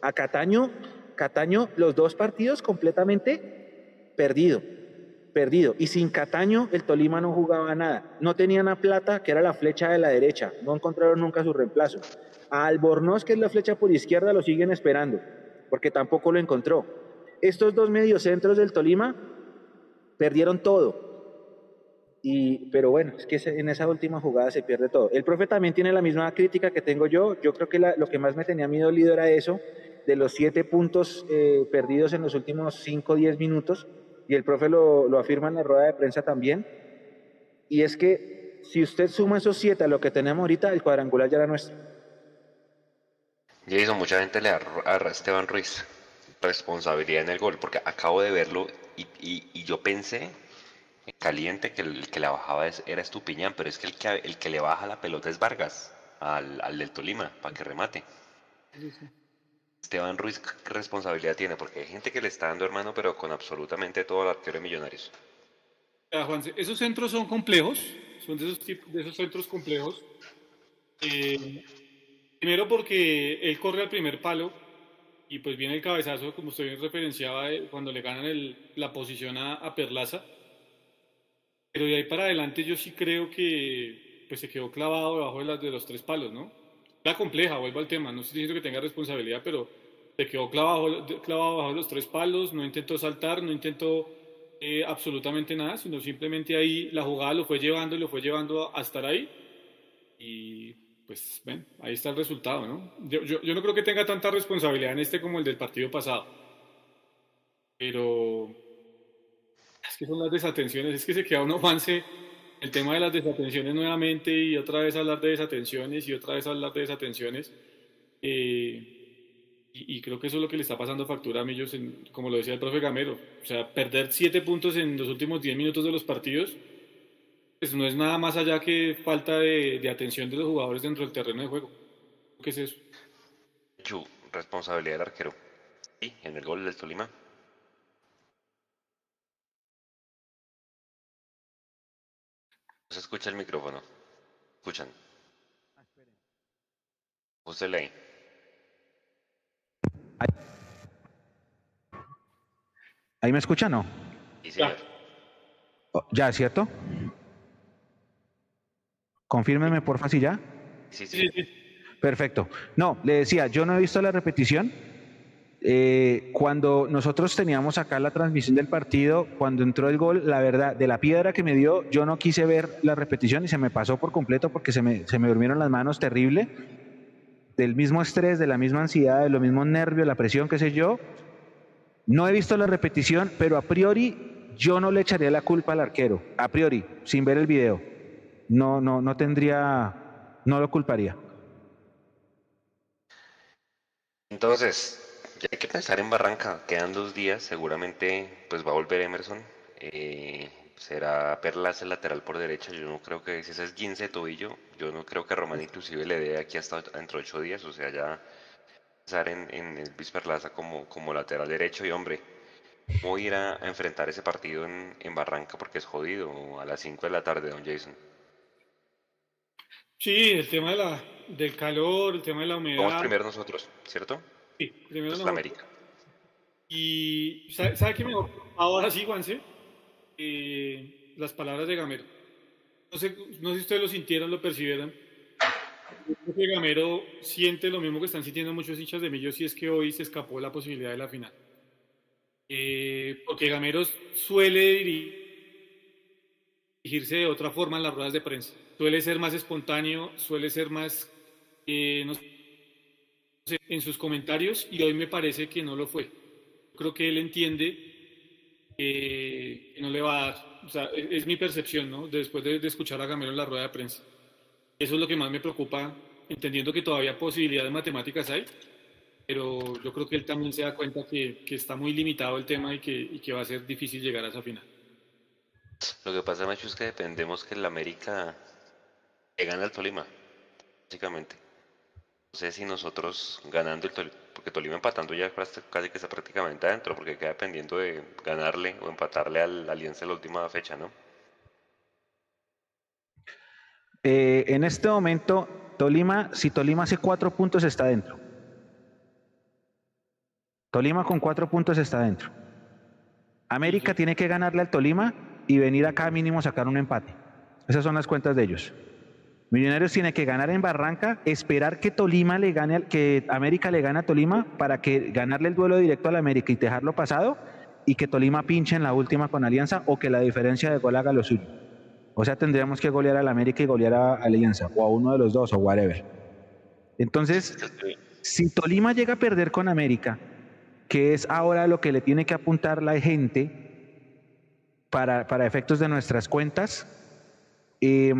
C: A Cataño, Cataño los dos partidos completamente perdido perdido. Y sin Cataño, el Tolima no jugaba nada. No tenían a Plata, que era la flecha de la derecha. No encontraron nunca su reemplazo. A Albornoz, que es la flecha por izquierda, lo siguen esperando, porque tampoco lo encontró. Estos dos mediocentros del Tolima perdieron todo. Y, pero bueno, es que en esa última jugada se pierde todo. El profe también tiene la misma crítica que tengo yo. Yo creo que la, lo que más me tenía miedo dolido era eso, de los siete puntos eh, perdidos en los últimos cinco o diez minutos y el profe lo, lo, afirma en la rueda de prensa también, y es que si usted suma esos siete a lo que tenemos ahorita, el cuadrangular ya era nuestro.
A: Jason, mucha gente le da a Esteban Ruiz responsabilidad en el gol, porque acabo de verlo y, y, y yo pensé caliente que el, que la bajaba es, era Estupiñán, pero es que el, que el que le baja la pelota es Vargas, al, al del Tolima, para que remate. Esteban Ruiz, ¿qué responsabilidad tiene? Porque hay gente que le está dando hermano, pero con absolutamente todo el arquero de Millonarios.
B: Ah, Juan, esos centros son complejos, son de esos, tipos, de esos centros complejos. Eh, primero porque él corre al primer palo y pues viene el cabezazo, como usted bien referenciaba, cuando le ganan el, la posición a, a, Perlaza. Pero de ahí para adelante yo sí creo que pues, se quedó clavado debajo de, las, de los tres palos, ¿no? La compleja, vuelvo al tema, no estoy diciendo que tenga responsabilidad, pero se quedó clavado, clavado bajo los tres palos, no intentó saltar, no intentó eh, absolutamente nada, sino simplemente ahí la jugada lo fue llevando lo fue llevando a, estar ahí. Y pues, ven, ahí está el resultado, ¿no? Yo, yo, yo, no creo que tenga tanta responsabilidad en este como el del partido pasado. Pero que son las desatenciones, es que se queda un avance el tema de las desatenciones nuevamente y otra vez hablar de desatenciones y otra vez hablar de desatenciones. Eh, y, creo que eso es lo que le está pasando factura a Millos, en, como lo decía el profe Gamero. O sea, perder siete puntos en los últimos diez minutos de los partidos, pues no es nada más allá que falta de, atención de los jugadores dentro del terreno de juego. ¿Qué es eso?
A: Chu, responsabilidad del arquero. Y en el gol del Tolima. Se escucha el micrófono. Escuchan. José Ley.
C: ¿Ahí me escucha no?
A: Sí,
C: oh, ¿Ya, cierto? Confírmeme, porfa, si ya.
A: Sí, sí.
C: Perfecto. No, le decía, yo no he visto la repetición. Eh, cuando nosotros teníamos acá la transmisión del partido, cuando entró el gol, la verdad, de la piedra que me dio, yo no quise ver la repetición y se me pasó por completo porque se me, se me durmieron las manos terrible del mismo estrés, de la misma ansiedad, de los mismos nervios, la presión, qué sé yo. No he visto la repetición, pero a priori yo no le echaría la culpa al arquero, a priori, sin ver el video. No, no, no tendría, no lo culparía.
A: Entonces, hay que pensar en Barranca, quedan dos días, seguramente pues va a volver Emerson. Eh, será Perlas el lateral por derecha. Yo no creo que si ese es 15 tobillo, yo no creo que Román inclusive le dé aquí hasta dentro de ocho días. O sea, ya pensar en, en el Perlaza como, como lateral derecho. Y hombre, ¿cómo ir a, enfrentar ese partido en, en, Barranca? Porque es jodido, a las 5 de la tarde, don Jason.
B: Sí, el tema de la, del calor, el tema de la humedad.
A: Vamos primero nosotros, ¿cierto?
B: Sí, primero
A: nosotros. América.
B: Y, ¿sabe, ¿sabe qué me Ahora sí, Juanse eh, las palabras de Gamero. No sé, no sé si ustedes lo sintieron, lo percibieron. Que Gamero siente lo mismo que están sintiendo muchos hinchas de Millos y es que hoy se escapó la posibilidad de la final. Eh, porque Gamero suele dirigirse de otra forma en las ruedas de prensa. Suele ser más espontáneo, suele ser más eh, en sus comentarios y hoy me parece que no lo fue. Creo que él entiende que no le va a dar. O sea, es, mi percepción, ¿no? Después de, escuchar a Gamero en la rueda de prensa. Eso es lo que más me preocupa, entendiendo que todavía posibilidades matemáticas hay, pero yo creo que él también se da cuenta que, que está muy limitado el tema y que, y que, va a ser difícil llegar a esa final.
A: Lo que pasa, Macho, es que dependemos que el América le gane al Tolima, básicamente. No sé si nosotros ganando el Tolima, porque Tolima empatando ya casi que está prácticamente adentro, porque queda dependiendo de ganarle o empatarle al Alianza en la última fecha, ¿no?
C: Eh, en este momento, Tolima, si Tolima hace cuatro puntos, está adentro. Tolima con cuatro puntos está adentro. América tiene que ganarle al Tolima y venir acá mínimo sacar un empate. Esas son las cuentas de ellos. Millonarios tiene que ganar en Barranca, esperar que Tolima le gane, que América le gane a Tolima para que ganarle el duelo directo al América y dejarlo pasado y que Tolima pinche en la última con Alianza o que la diferencia de gol haga lo suyo. O sea, tendríamos que golear al América y golear a, Alianza o a uno de los dos o whatever. Entonces, si Tolima llega a perder con América, que es ahora lo que le tiene que apuntar la gente para, para efectos de nuestras cuentas, eh,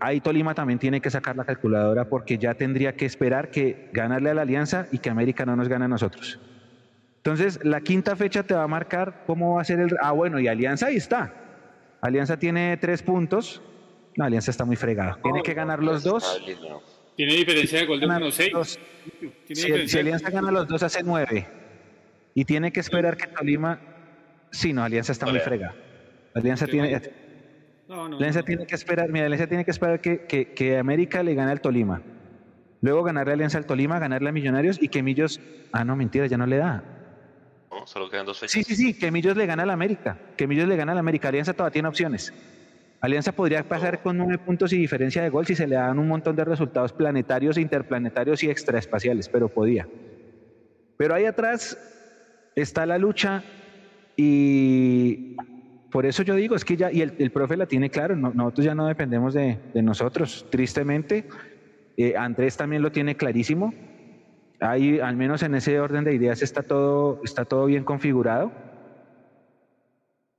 C: ahí Tolima también tiene que sacar la calculadora porque ya tendría que esperar que ganarle a la Alianza y que América no nos gane a nosotros. Entonces, la quinta fecha te va a marcar cómo va a ser el... Ah, bueno, y Alianza ahí está. Alianza tiene tres puntos. No, Alianza está muy fregada. Tiene que ganar los dos.
B: Tiene diferencia de gol de unos seis.
C: Si, Alianza gana los dos, hace nueve. Y tiene que esperar que Tolima... Sí, no, Alianza está muy fregada. Alianza tiene... No, no, Alianza tiene que esperar, mira, Alianza tiene que esperar que, que, América le gane al Tolima. Luego ganarle Alianza al Tolima, ganarle a Millonarios y que Millos. Ah, no, mentira, ya no le da.
A: ¿no? Solo quedan dos fechas.
C: Sí, sí, sí, que Millos le gana al América, que Millos le gana al América. Alianza todavía tiene opciones. Alianza podría pasar con nueve puntos y diferencia de gol si se le dan un montón de resultados planetarios, interplanetarios y extraespaciales, pero podía. Pero ahí atrás está la lucha y por eso yo digo, es que ya, y el, profe la tiene claro, nosotros ya no dependemos de, nosotros, tristemente. Eh, Andrés también lo tiene clarísimo. Ahí, al menos en ese orden de ideas, está todo, está todo bien configurado.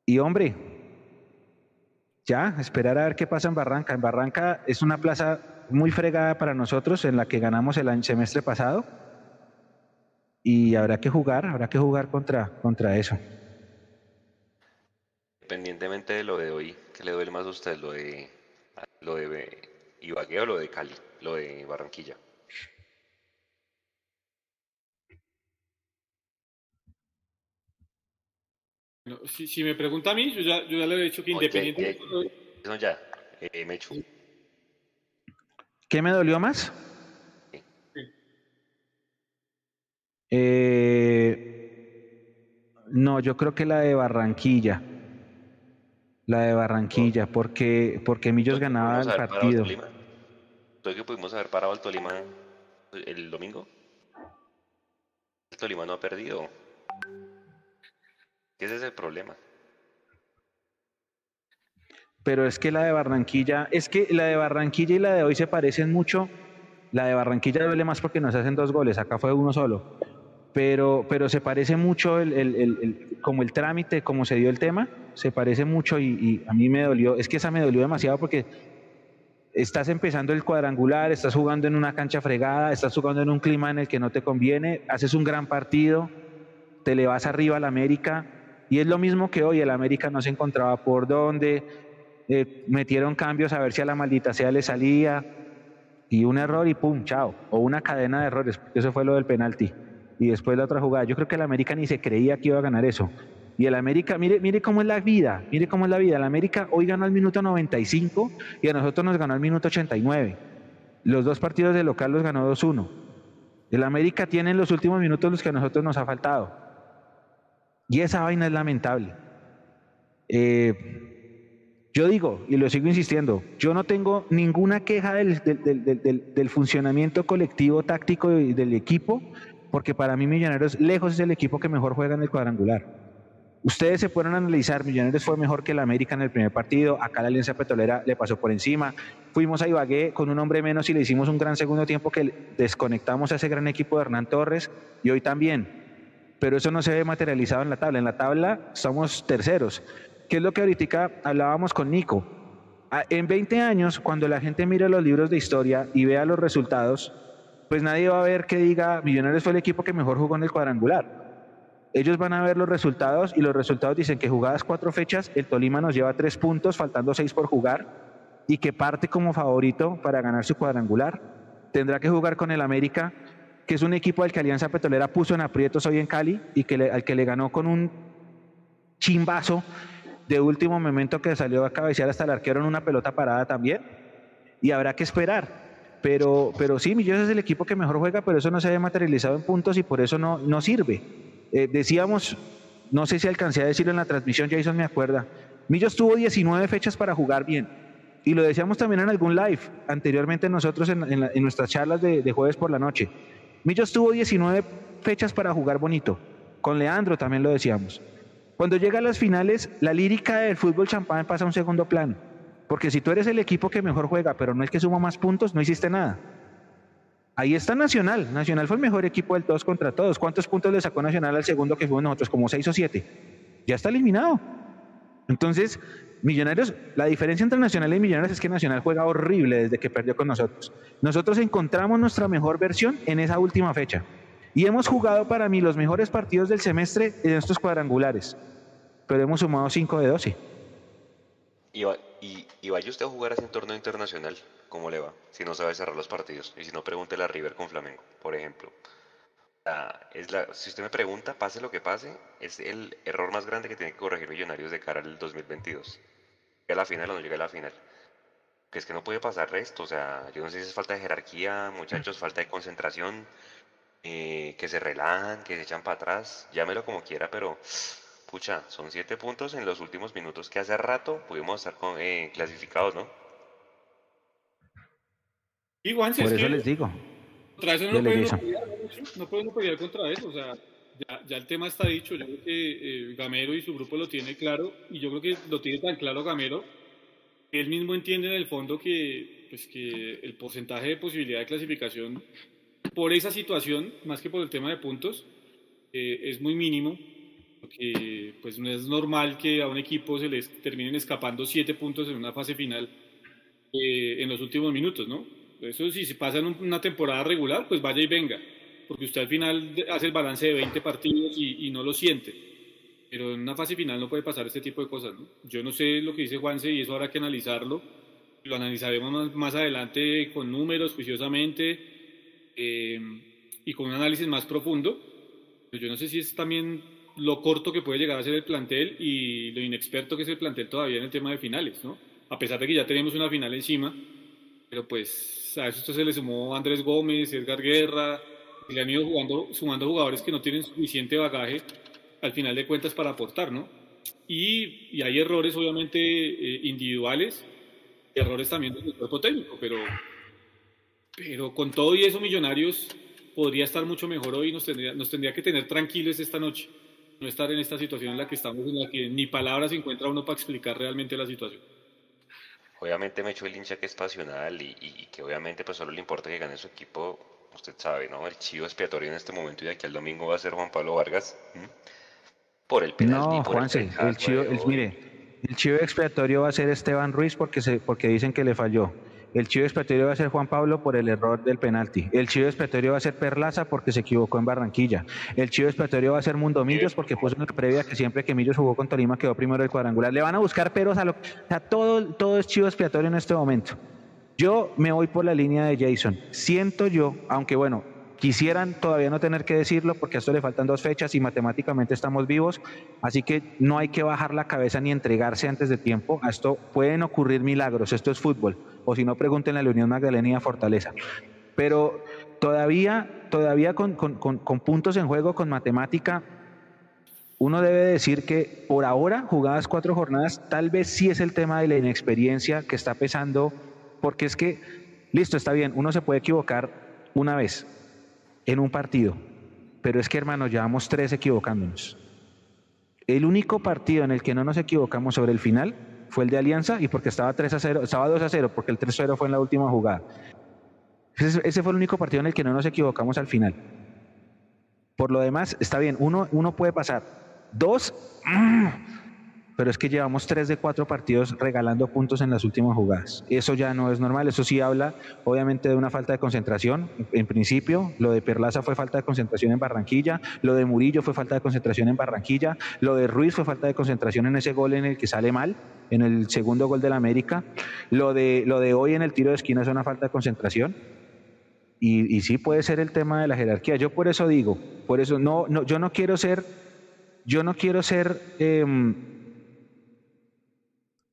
C: Y hombre, ya, esperar a ver qué pasa en Barranca. En Barranca es una plaza muy fregada para nosotros, en la que ganamos el semestre pasado. Y habrá que jugar, habrá que jugar contra, contra eso.
A: Independientemente de lo de hoy, ¿qué le duele más a usted? ¿Lo de, lo de Ibagué o lo de Cali? Lo de Barranquilla.
B: si, me pregunta a mí, yo ya, le he dicho que independiente.
A: No, ya, eh.
C: ¿Qué me dolió más? Eh, no, yo creo que la de Barranquilla. La de Barranquilla, porque, porque Millos ganaba el partido.
A: ¿Tú que pudimos haber parado al Tolima el domingo? El Tolima no ha perdido. Ese es el problema.
C: Pero es que la de Barranquilla, es que la de Barranquilla y la de hoy se parecen mucho. La de Barranquilla duele más porque nos hacen dos goles, acá fue uno solo. Pero, pero se parece mucho el, el, el, como el trámite, como se dio el tema, se parece mucho y, y a mí me dolió, es que esa me dolió demasiado porque estás empezando el cuadrangular, estás jugando en una cancha fregada, estás jugando en un clima en el que no te conviene, haces un gran partido, te le vas arriba al América y es lo mismo que hoy, el América no se encontraba por dónde, eh, metieron cambios a ver si a la maldita sea le salía, y un error y pum, chao, o una cadena de errores, eso fue lo del penalti, y después la otra jugada. Yo creo que el América ni se creía que iba a ganar eso. Y el América, mire, mire cómo es la vida, mire cómo es la vida. El América hoy ganó al minuto 95 y a nosotros nos ganó al minuto 89. Los dos partidos de local los ganó 2-1. El América tiene en los últimos minutos los que a nosotros nos ha faltado. Y esa vaina es lamentable. Eh, yo digo, y lo sigo insistiendo, yo no tengo ninguna queja del, del, funcionamiento colectivo táctico del equipo, porque para mí Millonarios lejos es el equipo que mejor juega en el cuadrangular. Ustedes se pueden analizar, Millonarios fue mejor que el América en el primer partido, acá la Alianza Petrolera le pasó por encima, fuimos a Ibagué con un hombre menos y le hicimos un gran segundo tiempo que desconectamos a ese gran equipo de Hernán Torres y hoy también pero eso no se ve materializado en la tabla. En la tabla somos terceros. ¿Qué es lo que ahorita hablábamos con Nico? Ah, en 20 años, cuando la gente mire los libros de historia y vea los resultados, pues nadie va a ver que diga Millonarios fue el equipo que mejor jugó en el cuadrangular. Ellos van a ver los resultados y los resultados dicen que jugadas cuatro fechas, el Tolima nos lleva tres puntos, faltando seis por jugar, y que parte como favorito para ganar su cuadrangular. Tendrá que jugar con el América que es un equipo al que Alianza Petrolera puso en aprietos hoy en Cali y que al que le ganó con un chimbazo de último momento que salió a cabecear hasta el arquero en una pelota parada también. Y habrá que esperar. Pero, pero sí, Millos es el equipo que mejor juega, pero eso no se ha materializado en puntos y por eso no, no sirve. Eh, decíamos, no sé si alcancé a decirlo en la transmisión, Jason me acuerda, Millos tuvo 19 fechas para jugar bien. Y lo decíamos también en algún live anteriormente nosotros en, en, nuestras charlas de, de jueves por la noche. Millos tuvo 19 fechas para jugar bonito. Con Leandro también lo decíamos. Cuando llega a las finales, la lírica del fútbol champán pasa a un segundo plano. Porque si tú eres el equipo que mejor juega, pero no el que suma más puntos, no hiciste nada. Ahí está Nacional. Nacional fue el mejor equipo del todos contra todos. ¿Cuántos puntos le sacó Nacional al segundo que fuimos nosotros? Como seis o siete. Ya está eliminado. Entonces, Millonarios, la diferencia entre Nacional y Millonarios es que Nacional juega horrible desde que perdió con nosotros. Nosotros encontramos nuestra mejor versión en esa última fecha. Y hemos jugado para mí los mejores partidos del semestre en estos cuadrangulares. Pero hemos sumado 5 de 12.
A: Y, y, vaya usted a jugar a ese torneo internacional, ¿cómo le va? Si no sabe cerrar los partidos. Y si no, pregúntele a River con Flamengo, por ejemplo. es la, si usted me pregunta, pase lo que pase, es el error más grande que tiene que corregir Millonarios de cara al 2022. ¿Llega a la final o no llega a la final? Que es que no puede pasar esto, o sea, yo no sé si es falta de jerarquía, muchachos, falta de concentración. eh, que se relajan, que se echan para atrás, llámelo como quiera, pero pucha, son siete puntos en los últimos minutos que hace rato pudimos estar con, eh, clasificados, ¿no?
B: Y Juan,
C: Por eso les digo.
B: Contra eso no podemos
C: Jason.
B: pelear, ¿no? no podemos pelear contra eso, o sea, ya, ya el tema está dicho, yo creo que eh, Gamero y su grupo lo tiene claro, y yo creo que lo tiene tan claro Gamero, que él mismo entiende en el fondo que, pues, que el porcentaje de posibilidad de clasificación por esa situación, más que por el tema de puntos, eh, es muy mínimo, porque pues no es normal que a un equipo se les terminen escapando siete puntos en una fase final eh, en los últimos minutos, ¿no? Eso si se pasa en un- una temporada regular, pues vaya y venga, porque usted al final hace el balance de 20 partidos y, y no lo siente. Pero en una fase final no puede pasar este tipo de cosas, ¿no? Yo no sé lo que dice Juanse y eso habrá que analizarlo. Lo analizaremos más, más adelante con números, juiciosamente, eh, y con un análisis más profundo. Pero yo no sé si es también lo corto que puede llegar a ser el plantel y lo inexperto que es el plantel todavía en el tema de finales, ¿no? A pesar de que ya tenemos una final encima, pero pues a eso se le sumó Andrés Gómez, Edgar Guerra, y le han ido jugando, sumando jugadores que no tienen suficiente bagaje al final de cuentas para aportar, ¿no? Y, y hay errores obviamente eh, individuales, errores también del cuerpo técnico, pero, pero con todo y eso Millonarios podría estar mucho mejor hoy, nos tendría, nos tendría que tener tranquilos esta noche, no estar en esta situación en la que estamos, en la que ni palabras encuentra uno para explicar realmente la situación.
A: Obviamente me echó el hincha que es pasional y, y- que obviamente pues solo le importa que gane su equipo, usted sabe, ¿no? El chivo expiatorio en este momento y de aquí al domingo va a ser Juan Pablo Vargas. ¿m? Por el penalti,
C: No,
A: por el
C: Juanse,
A: penal,
C: el chivo, el- mire, el chivo expiatorio va a ser Esteban Ruiz porque se, porque dicen que le falló. El chivo expiatorio va a ser Juan Pablo por el error del penalti. El chivo expiatorio va a ser Perlaza porque se equivocó en Barranquilla. El chivo expiatorio va a ser Mundo Millos porque puso en la previa que siempre que Millos jugó con Tolima quedó primero el cuadrangular. Le van a buscar peros a lo sea, todo, todo es chivo expiatorio en este momento. Yo me voy por la línea de Jason. Siento yo, aunque bueno, quisieran todavía no tener que decirlo porque a esto le faltan dos fechas y matemáticamente estamos vivos, así que no hay que bajar la cabeza ni entregarse antes de tiempo. A esto pueden ocurrir milagros, esto es fútbol. O si no, pregúntenle a la Unión Magdalena Fortaleza. Pero todavía, todavía con- con puntos en juego, con matemática, uno debe decir que por ahora, jugadas cuatro jornadas, tal vez sí es el tema de la inexperiencia que está pesando, porque es que, listo, está bien, uno se puede equivocar una vez en un partido, pero es que, hermano, llevamos tres equivocándonos. El único partido en el que no nos equivocamos sobre el final fue el de Alianza y porque estaba 3 a 0, estaba 2 a 0, porque el 3 a 0 fue en la última jugada. Ese, ese fue el único partido en el que no nos equivocamos al final. Por lo demás, está bien, uno, uno puede pasar. Dos, mm, pero es que llevamos tres de cuatro partidos regalando puntos en las últimas jugadas. Eso ya no es normal, eso sí habla obviamente de una falta de concentración. En principio, lo de Perlaza fue falta de concentración en Barranquilla, lo de Murillo fue falta de concentración en Barranquilla, lo de Ruiz fue falta de concentración en ese gol en el que sale mal, en el segundo gol del América, lo de, lo de hoy en el tiro de esquina es una falta de concentración. Y, sí puede ser el tema de la jerarquía. Yo por eso digo, por eso no, no yo no quiero ser, yo no quiero ser em,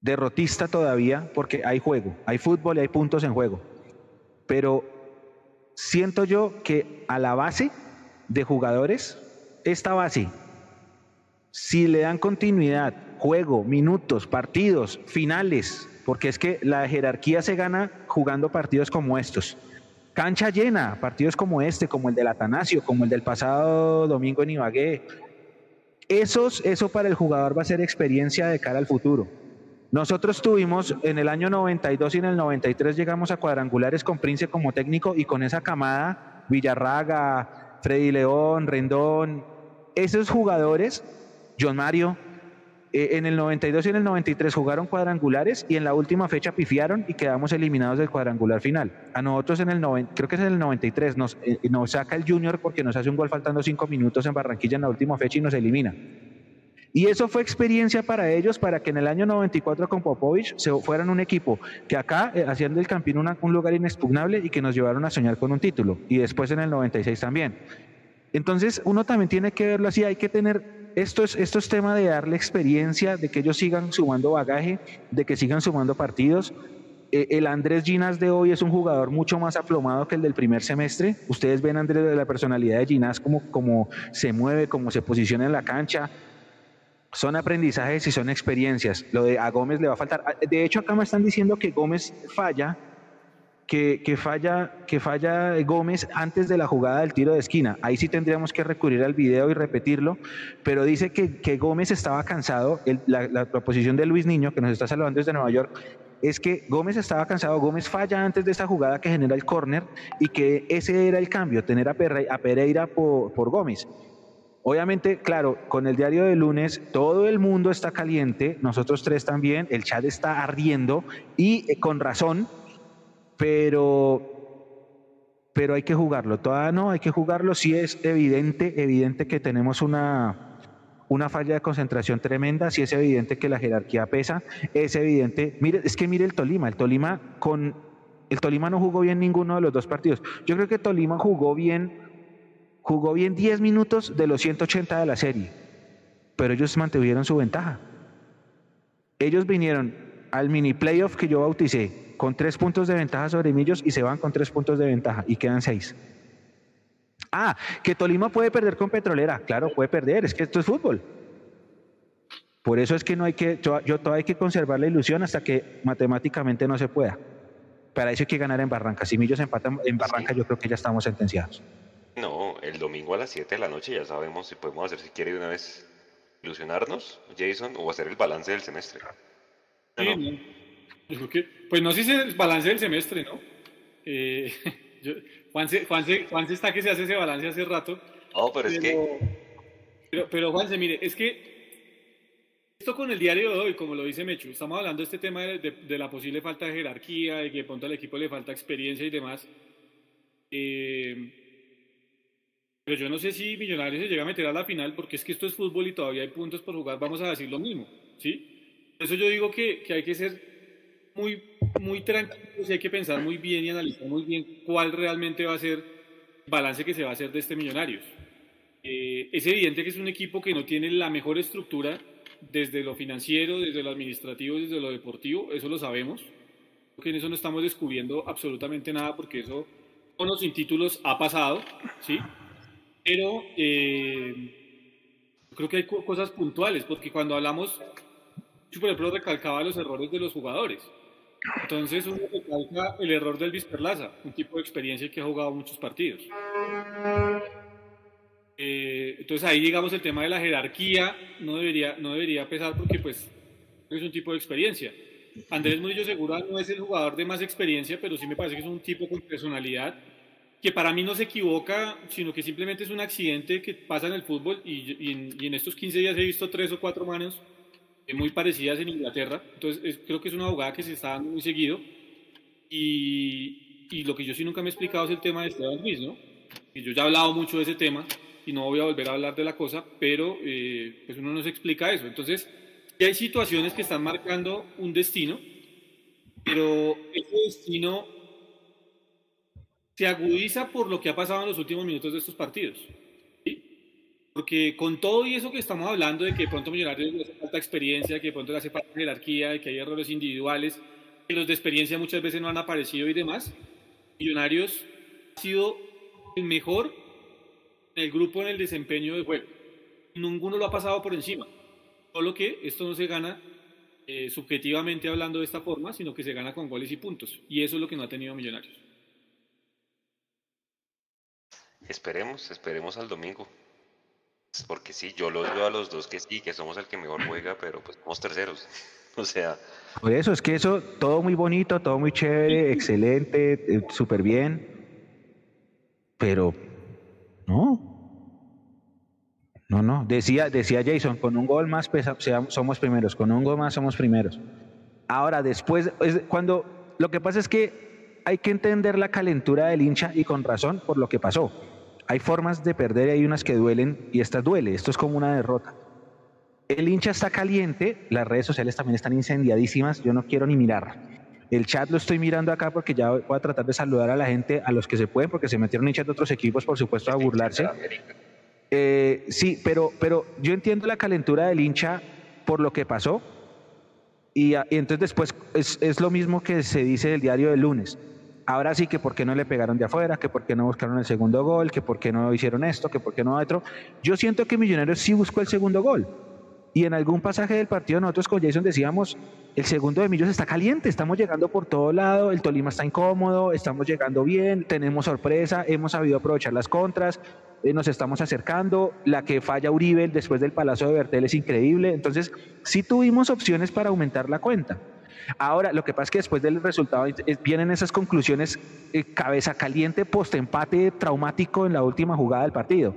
C: derrotista todavía, porque hay juego, hay fútbol y hay puntos en juego. Pero siento yo que a la base de jugadores, esta base, si le dan continuidad, juego, minutos, partidos, finales, porque es que la jerarquía se gana jugando partidos como estos. Cancha llena, partidos como este, como el del Atanasio, como el del pasado domingo en Ibagué. Esos, eso para el jugador va a ser experiencia de cara al futuro. Nosotros tuvimos en el año 92 y en el 93 llegamos a cuadrangulares con Prince como técnico y con esa camada, Villarraga, Freddy León, Rendón, esos jugadores, John Mario, eh, en el 92 y en el 93 jugaron cuadrangulares y en la última fecha pifiaron y quedamos eliminados del cuadrangular final. A nosotros en el 90, creo que es en el 93 nos, eh, nos saca el Junior porque nos hace un gol faltando cinco minutos en Barranquilla en la última fecha y nos elimina. Y eso fue experiencia para ellos para que en el año 94 con Popovich se fueran un equipo que acá eh, hacían del Campín un lugar inexpugnable y que nos llevaron a soñar con un título. Y después en el 96 también. Entonces uno también tiene que verlo así, hay que tener, esto es, esto es tema de darle experiencia, de que ellos sigan sumando bagaje, de que sigan sumando partidos. eh, el Andrés Ginás de hoy es un jugador mucho más aplomado que el del primer semestre. Ustedes ven, Andrés, de la personalidad de Ginás, como, como se mueve, cómo se posiciona en la cancha. Son aprendizajes y son experiencias. Lo de a Gómez le va a faltar. Ah, de hecho, acá me están diciendo que Gómez falla que, que, falla, que falla Gómez antes de la jugada del tiro de esquina. Ahí sí tendríamos que recurrir al video y repetirlo, pero dice que, que Gómez estaba cansado. la, proposición de Luis Niño, que nos está saludando desde Nueva York, es que Gómez estaba cansado, Gómez falla antes de esa jugada que genera el córner y que ese era el cambio, tener a Pereira por, por Gómez. Obviamente, claro, con el diario de lunes todo el mundo está caliente, nosotros tres también, el chat está ardiendo y eh, con razón, pero, pero hay que jugarlo. Todavía no, hay que jugarlo. Sí es evidente, evidente que tenemos una, una falla de concentración tremenda, sí es evidente que la jerarquía pesa, es evidente, mire, es que mire el Tolima, el Tolima con el Tolima no jugó bien ninguno de los dos partidos. Yo creo que Tolima jugó bien, jugó bien 10 minutos de los 180 de la serie, pero ellos mantuvieron su ventaja. Ellos vinieron al mini playoff que yo bauticé, con tres puntos de ventaja sobre Millos y se van con tres puntos de ventaja y quedan seis. Ah, que Tolima puede perder con Petrolera, claro, puede perder, es que esto es fútbol. Por eso es que no hay que, yo, todavía hay que conservar la ilusión hasta que matemáticamente no se pueda. Para eso hay que ganar en Barranca. Si Millos empata en Barranca, yo creo que ya estamos sentenciados.
A: No, el domingo a las 7 de la noche ya sabemos si podemos hacer, si quiere de una vez ilusionarnos, Jason, o hacer el balance del semestre.
B: Sí, pues no sé si es el balance del semestre, ¿no? Eh, Juanse, Juanse, está que se hace ese balance hace rato.
A: Oh, pero, es que...
B: Pero, pero Juanse, mire, es que esto con el diario de hoy, como lo dice Mechu, estamos hablando de este tema de, la posible falta de jerarquía, de que de pronto al equipo le falta experiencia y demás. Eh, pero yo no sé si Millonarios se llega a meter a la final, porque es que esto es fútbol y todavía hay puntos por jugar, vamos a decir lo mismo, ¿sí? Por eso yo digo que, que hay que ser muy, muy tranquilos y hay que pensar muy bien y analizar muy bien cuál realmente va a ser el balance que se va a hacer de este Millonarios. Eh, es evidente que es un equipo que no tiene la mejor estructura desde lo financiero, desde lo administrativo, desde lo deportivo, eso lo sabemos. que en eso no estamos descubriendo absolutamente nada porque eso con los sin títulos ha pasado, ¿sí? Pero eh, creo que hay cosas puntuales, porque cuando hablamos, yo por ejemplo recalcaba los errores de los jugadores. Entonces uno recalca el error del Visperlaza, un tipo de experiencia que ha jugado muchos partidos. Eh, entonces ahí digamos el tema de la jerarquía no debería, no debería pesar porque pues es un tipo de experiencia. Andrés Murillo Segura no es el jugador de más experiencia, pero sí me parece que es un tipo con personalidad que para mí no se equivoca, sino que simplemente es un accidente que pasa en el fútbol y, en, y en, estos 15 días he visto tres o cuatro manos muy parecidas en Inglaterra. Entonces, creo que es una abogada que se está dando muy seguido. Y, y, lo que yo sí nunca me he explicado es el tema de Esteban Ruiz, ¿no? Y yo ya he hablado mucho de ese tema y no voy a volver a hablar de la cosa, pero eh, pues uno no se explica eso. Entonces, hay situaciones que están marcando un destino, pero ese destino se agudiza por lo que ha pasado en los últimos minutos de estos partidos. Porque con todo y eso que estamos hablando de que pronto Millonarios le hace falta experiencia, que pronto le hace falta jerarquía, de que hay errores individuales, que los de experiencia muchas veces no han aparecido y demás, Millonarios ha sido el mejor en el grupo en el desempeño de juego. Ninguno lo ha pasado por encima. Solo que esto no se gana eh, subjetivamente hablando de esta forma, sino que se gana con goles y puntos. Y eso es lo que no ha tenido Millonarios.
A: Esperemos, esperemos al domingo. Porque sí, yo los veo a los dos que sí, que somos el que mejor juega, pero pues somos terceros. O sea.
C: Por eso, es que eso, todo muy bonito, todo muy chévere, excelente, eh, súper bien. Pero, no. No, no. Decía, decía Jason, con un gol más somos primeros, con un gol más somos primeros. Ahora, después, cuando. Lo que pasa es que hay que entender la calentura del hincha y con razón por lo que pasó hay formas de perder y hay unas que duelen y esta duele. Esto es como una derrota. El hincha está caliente, las redes sociales también están incendiadísimas, yo no quiero ni mirar. El chat lo estoy mirando acá porque ya voy a tratar de saludar a la gente, a los que se pueden, porque se metieron hinchas de otros equipos, por supuesto, a burlarse. Eh, sí, pero, pero yo entiendo la calentura del hincha por lo que pasó, Y, y entonces después es, es, lo mismo que se dice del diario del lunes. Ahora sí que por qué no le pegaron de afuera, que por qué no buscaron el segundo gol, que por qué no hicieron esto, que por qué no otro. Yo siento que Millonarios sí buscó el segundo gol. Y en algún pasaje del partido nosotros con Jason decíamos, el segundo de Millos está caliente, estamos llegando por todo lado, el Tolima está incómodo, estamos llegando bien, tenemos sorpresa, hemos sabido aprovechar las contras, eh, nos estamos acercando, la que falla Uribe después del palazo de Bertel es increíble, entonces sí tuvimos opciones para aumentar la cuenta. Ahora, lo que pasa es que después del resultado vienen esas conclusiones eh, cabeza caliente, post empate traumático en la última jugada del partido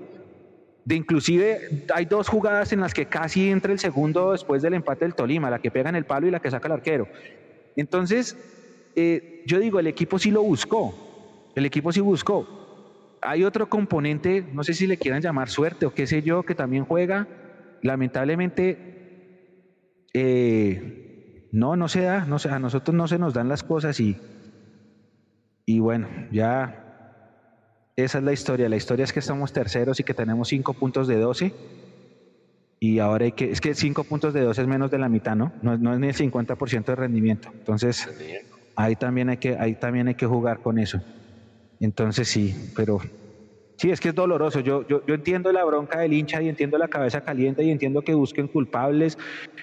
C: de inclusive hay dos jugadas en las que casi entra el segundo después del empate del Tolima, la que pega en el palo y la que saca el arquero. Entonces, eh, yo digo, el equipo sí lo buscó, el equipo sí buscó. Hay otro componente, no sé si le quieran llamar suerte o qué sé yo, que también juega. Lamentablemente, eh, no, no se da, no, a nosotros no se nos dan las cosas y, y bueno, ya esa es la historia. La historia es que estamos terceros y que tenemos 5 puntos de 12. Y ahora hay que, es que 5 puntos de 12 es menos de la mitad, ¿no? No, no es ni el 50% de rendimiento. Entonces, ahí también, hay que, ahí también hay que jugar con eso. Entonces sí, pero sí, es que es doloroso. Yo, yo, yo entiendo la bronca del hincha y entiendo la cabeza caliente y entiendo que busquen culpables.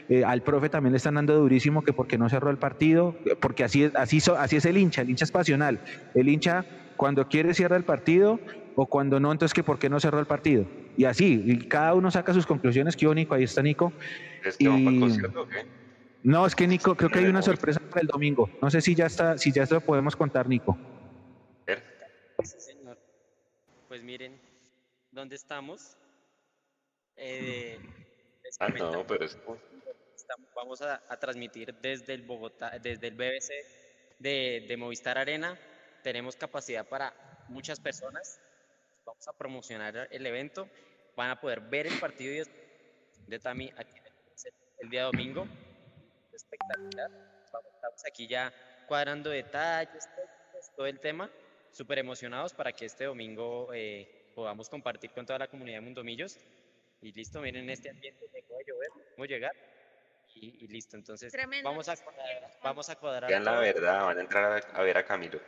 C: Eh, al profe también le están dando durísimo que porque no cerró el partido, porque así es, así, así es el hincha, el hincha es pasional. El hincha cuando quiere cierra el partido o cuando no, entonces que por qué no cerró el partido. Y así, y cada uno saca sus conclusiones. ¿Qué Nico? Ahí está Nico. No, es que Nico, creo que hay una sorpresa para el domingo. No sé si ya está, si ya se lo podemos contar, Nico.
J: ¿Dónde estamos? Eh,
A: ah, no, pero es...
J: Vamos a, transmitir desde el Bogotá, desde el BBC de, de Movistar Arena tenemos capacidad para muchas personas. Vamos a promocionar el evento. Van a poder ver el partido de Tami aquí el día domingo. Espectacular. Estamos aquí ya cuadrando detalles, todo el tema. Súper emocionados para que este domingo eh, podamos compartir con toda la comunidad de Mundomillos. Y listo, miren este ambiente, dejó de llover, vamos a llegar. Y, listo, entonces vamos a cuadrar. Vamos a cuadrar
A: la verdad, van a entrar a ver a Camilo.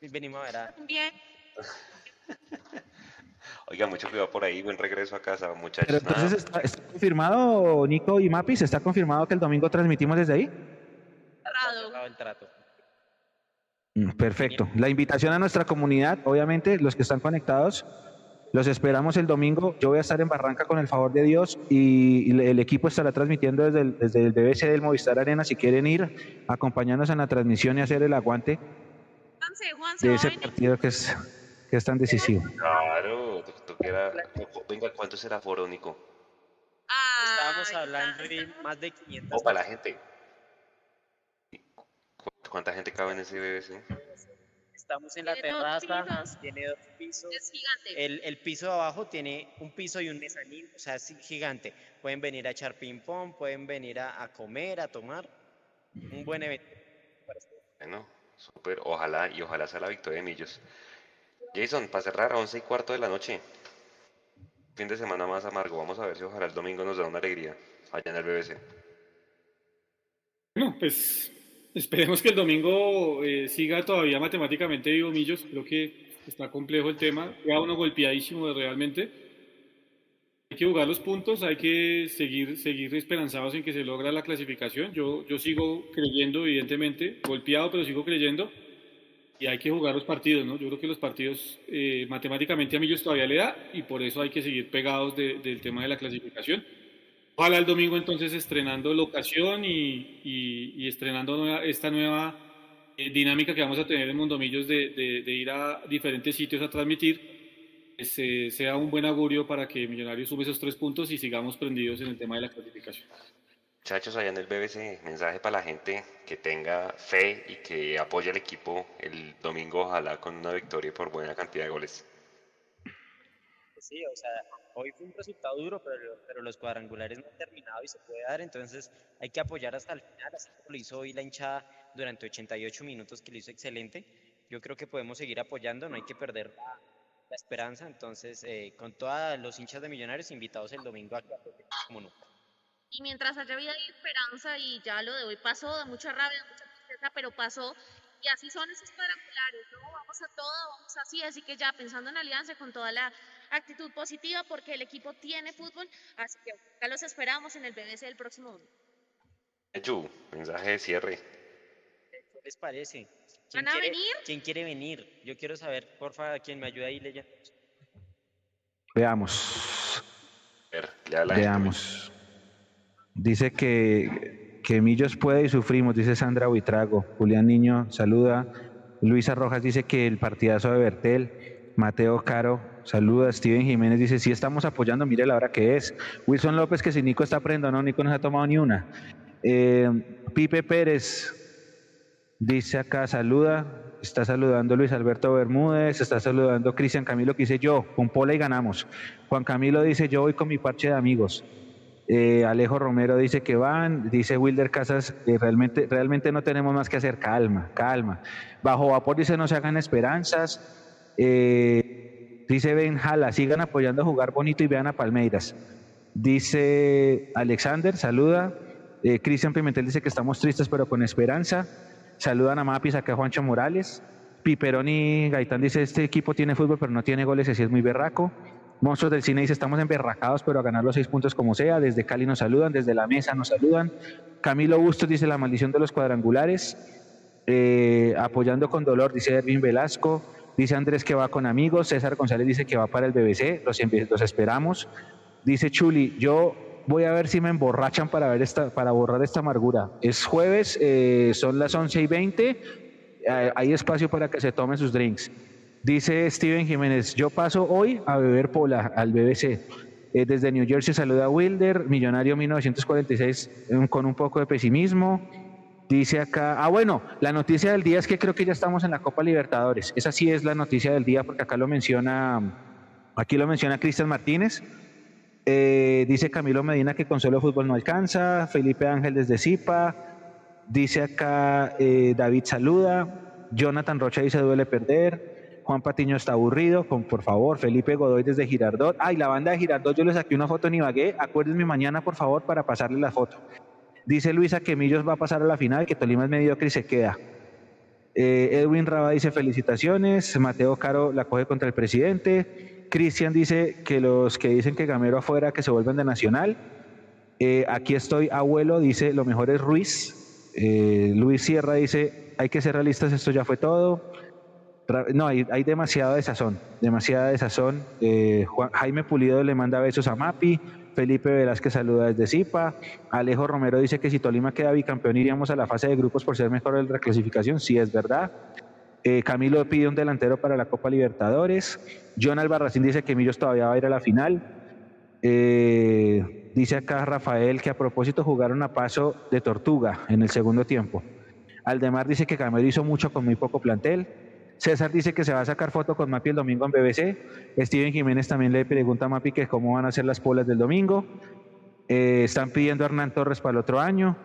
J: Venimos a ver a...
D: Bien.
A: Oiga, mucho cuidado por ahí, buen regreso a casa, muchachos.
C: entonces está, confirmado, Nico y Mapis, ¿está confirmado que el domingo transmitimos desde ahí?
J: El trato.
C: Mm, perfecto. La invitación a nuestra comunidad, obviamente, los que están conectados, los esperamos el domingo. Yo voy a estar en Barranca con el favor de Dios y, el equipo estará transmitiendo desde el, desde el BBC del Movistar Arena. Si quieren ir, acompañarnos en la transmisión y hacer el aguante, de ese partido que es, que es tan decisivo.
A: Claro, venga, ¿cuánto será Forónico?
J: Estábamos hablando de más de 500.
A: O para la gente. ¿Cuánta gente cabe en ese BBC?
J: Estamos en la terraza, tiene dos pisos.
D: Es gigante.
J: El, el, piso de abajo tiene un piso y un mezanín, o sea, es gigante. Pueden venir a echar ping-pong, pueden venir a, a, comer, a tomar. Un buen evento.
A: Bueno, Super, ojalá y ojalá sea la victoria de Millos. Jason, para cerrar a 11 y cuarto de la noche. Fin de semana más amargo. Vamos a ver si ojalá el domingo nos da una alegría allá en el BBC.
B: Bueno, pues esperemos que el domingo eh, siga todavía matemáticamente vivo Millos. Creo que está complejo el tema. Queda uno golpeadísimo realmente hay que jugar los puntos, hay que seguir, seguir esperanzados en que se logra la clasificación. Yo, yo sigo creyendo, evidentemente, golpeado, pero sigo creyendo. Y hay que jugar los partidos, ¿no? Yo creo que los partidos eh, matemáticamente a Millos todavía le da y por eso hay que seguir pegados del tema de la clasificación. Ojalá el domingo entonces estrenando locación y, y, estrenando esta nueva eh, dinámica que vamos a tener en Mundomillos de, de, de ir a diferentes sitios a transmitir sea un buen augurio para que Millonarios sume esos tres puntos y sigamos prendidos en el tema de la clasificación.
A: Muchachos, allá en el BBC, mensaje para la gente que tenga fe y que apoye al equipo el domingo, ojalá con una victoria por buena cantidad de goles.
J: Sí, o sea, hoy fue un resultado duro, pero, pero los cuadrangulares no han terminado y se puede dar, entonces hay que apoyar hasta el final, así como lo hizo hoy la hinchada durante 88 minutos, que lo hizo excelente. Yo creo que podemos seguir apoyando, no hay que perder la esperanza. Entonces, eh, con todos los hinchas de Millonarios invitados el domingo a como
D: Y mientras haya vida y esperanza, y ya lo de hoy pasó, de mucha rabia, de mucha tristeza, pero pasó, y así son esos cuadrangulares, ¿no? Vamos a todo, vamos así, así que ya pensando en Alianza con toda la actitud positiva, porque el equipo tiene fútbol, así que acá los esperamos en el BBC del próximo domingo.
A: Echu, mensaje de cierre.
J: ¿Qué les parece?
D: ¿Van a
J: quiere,
D: venir?
J: ¿Quién quiere venir? Yo quiero saber, porfa, quién me ayuda ahí leyendo.
C: Veamos.
A: A ver, lea la gente.
C: Veamos. Dice que, que Millos puede y sufrimos, dice Sandra Buitrago. Julián Niño saluda. Luisa Rojas dice que el partidazo de Bertel. Mateo Caro saluda. Steven Jiménez dice, sí estamos apoyando, mire la hora que es. Wilson López que si Nico está aprendiendo, no, Nico no se ha tomado ni una. Eh, Pipe Pérez dice acá, saluda. Está saludando Luis Alberto Bermúdez, está saludando Cristian Camilo que dice yo, con Pola y ganamos. Juan Camilo dice yo voy con mi parche de amigos. Eh, Alejo Romero dice que van, dice Wilder Casas, eh, realmente, realmente no tenemos más que hacer, calma, calma. Bajo vapor dice no se hagan esperanzas. Eh, dice Ben Jala, sigan apoyando a jugar bonito y vean a Palmeiras. Dice Alexander, saluda. Eh, Cristian Pimentel dice que estamos tristes pero con esperanza. Saludan a Mapis, acá Juancho Morales. Piperoni Gaitán dice, este equipo tiene fútbol pero no tiene goles, así es muy berraco. Monstruos del Cine dice, estamos emberracados, pero a ganar los seis puntos como sea. Desde Cali nos saludan, desde la mesa nos saludan. Camilo Bustos dice, la maldición de los cuadrangulares. Eh, apoyando con dolor, dice Ervin Velasco. Dice Andrés que va con amigos. César González dice que va para el BBC. Los, esperamos. Dice Chuli, yo voy a ver si me emborrachan para, ver esta, para borrar esta amargura. Es jueves, eh, son las 11 y 20. eh, hay espacio para que se tomen sus drinks. Dice Steven Jiménez, yo paso hoy a beber pola al BBC. Eh, desde New Jersey saluda a Wilder, Millonario 1946 eh, con un poco de pesimismo. Dice acá, ah bueno, la noticia del día es que creo que ya estamos en la Copa Libertadores. Esa sí es la noticia del día porque acá lo menciona, aquí lo menciona Cristian Martínez. Eh, dice Camilo Medina que con solo fútbol no alcanza. Felipe Ángel desde Zipa. Dice acá eh, David saluda. Jonathan Rocha dice duele perder. Juan Patiño está aburrido. Con, por favor, Felipe Godoy desde Girardot. Ay, la banda de Girardot, yo le saqué una foto en Ibagué. Acuérdenme mañana, por favor, para pasarle la foto. Dice Luisa que Millos va a pasar a la final, que Tolima es mediocre y se queda. Eh, Edwin Raba dice felicitaciones. Mateo Caro la coge contra el presidente. Cristian dice que los que dicen que Gamero afuera que se vuelven de Nacional. Eh, aquí estoy, abuelo, dice lo mejor es Ruiz. Eh, Luis Sierra dice hay que ser realistas, esto ya fue todo. No, hay, hay demasiada desazón, demasiada desazón. Juan- Jaime Pulido le manda besos a Mapi. Felipe Velázquez saluda desde Zipa. Alejo Romero dice que si Tolima queda bicampeón iríamos a la fase de grupos por ser mejor en la reclasificación. Sí, es verdad. Eh, Camilo pide un delantero para la Copa Libertadores. John Albarracín dice que Millos todavía va a ir a la final. Eh, dice acá Rafael que a propósito jugaron a paso de tortuga en el segundo tiempo. Aldemar dice que Camero hizo mucho con muy poco plantel. César dice que se va a sacar foto con Mapi el domingo en BBC. Steven Jiménez también le pregunta a Mapi que cómo van a ser las polas del domingo. Eh, están pidiendo a Hernán Torres para el otro año.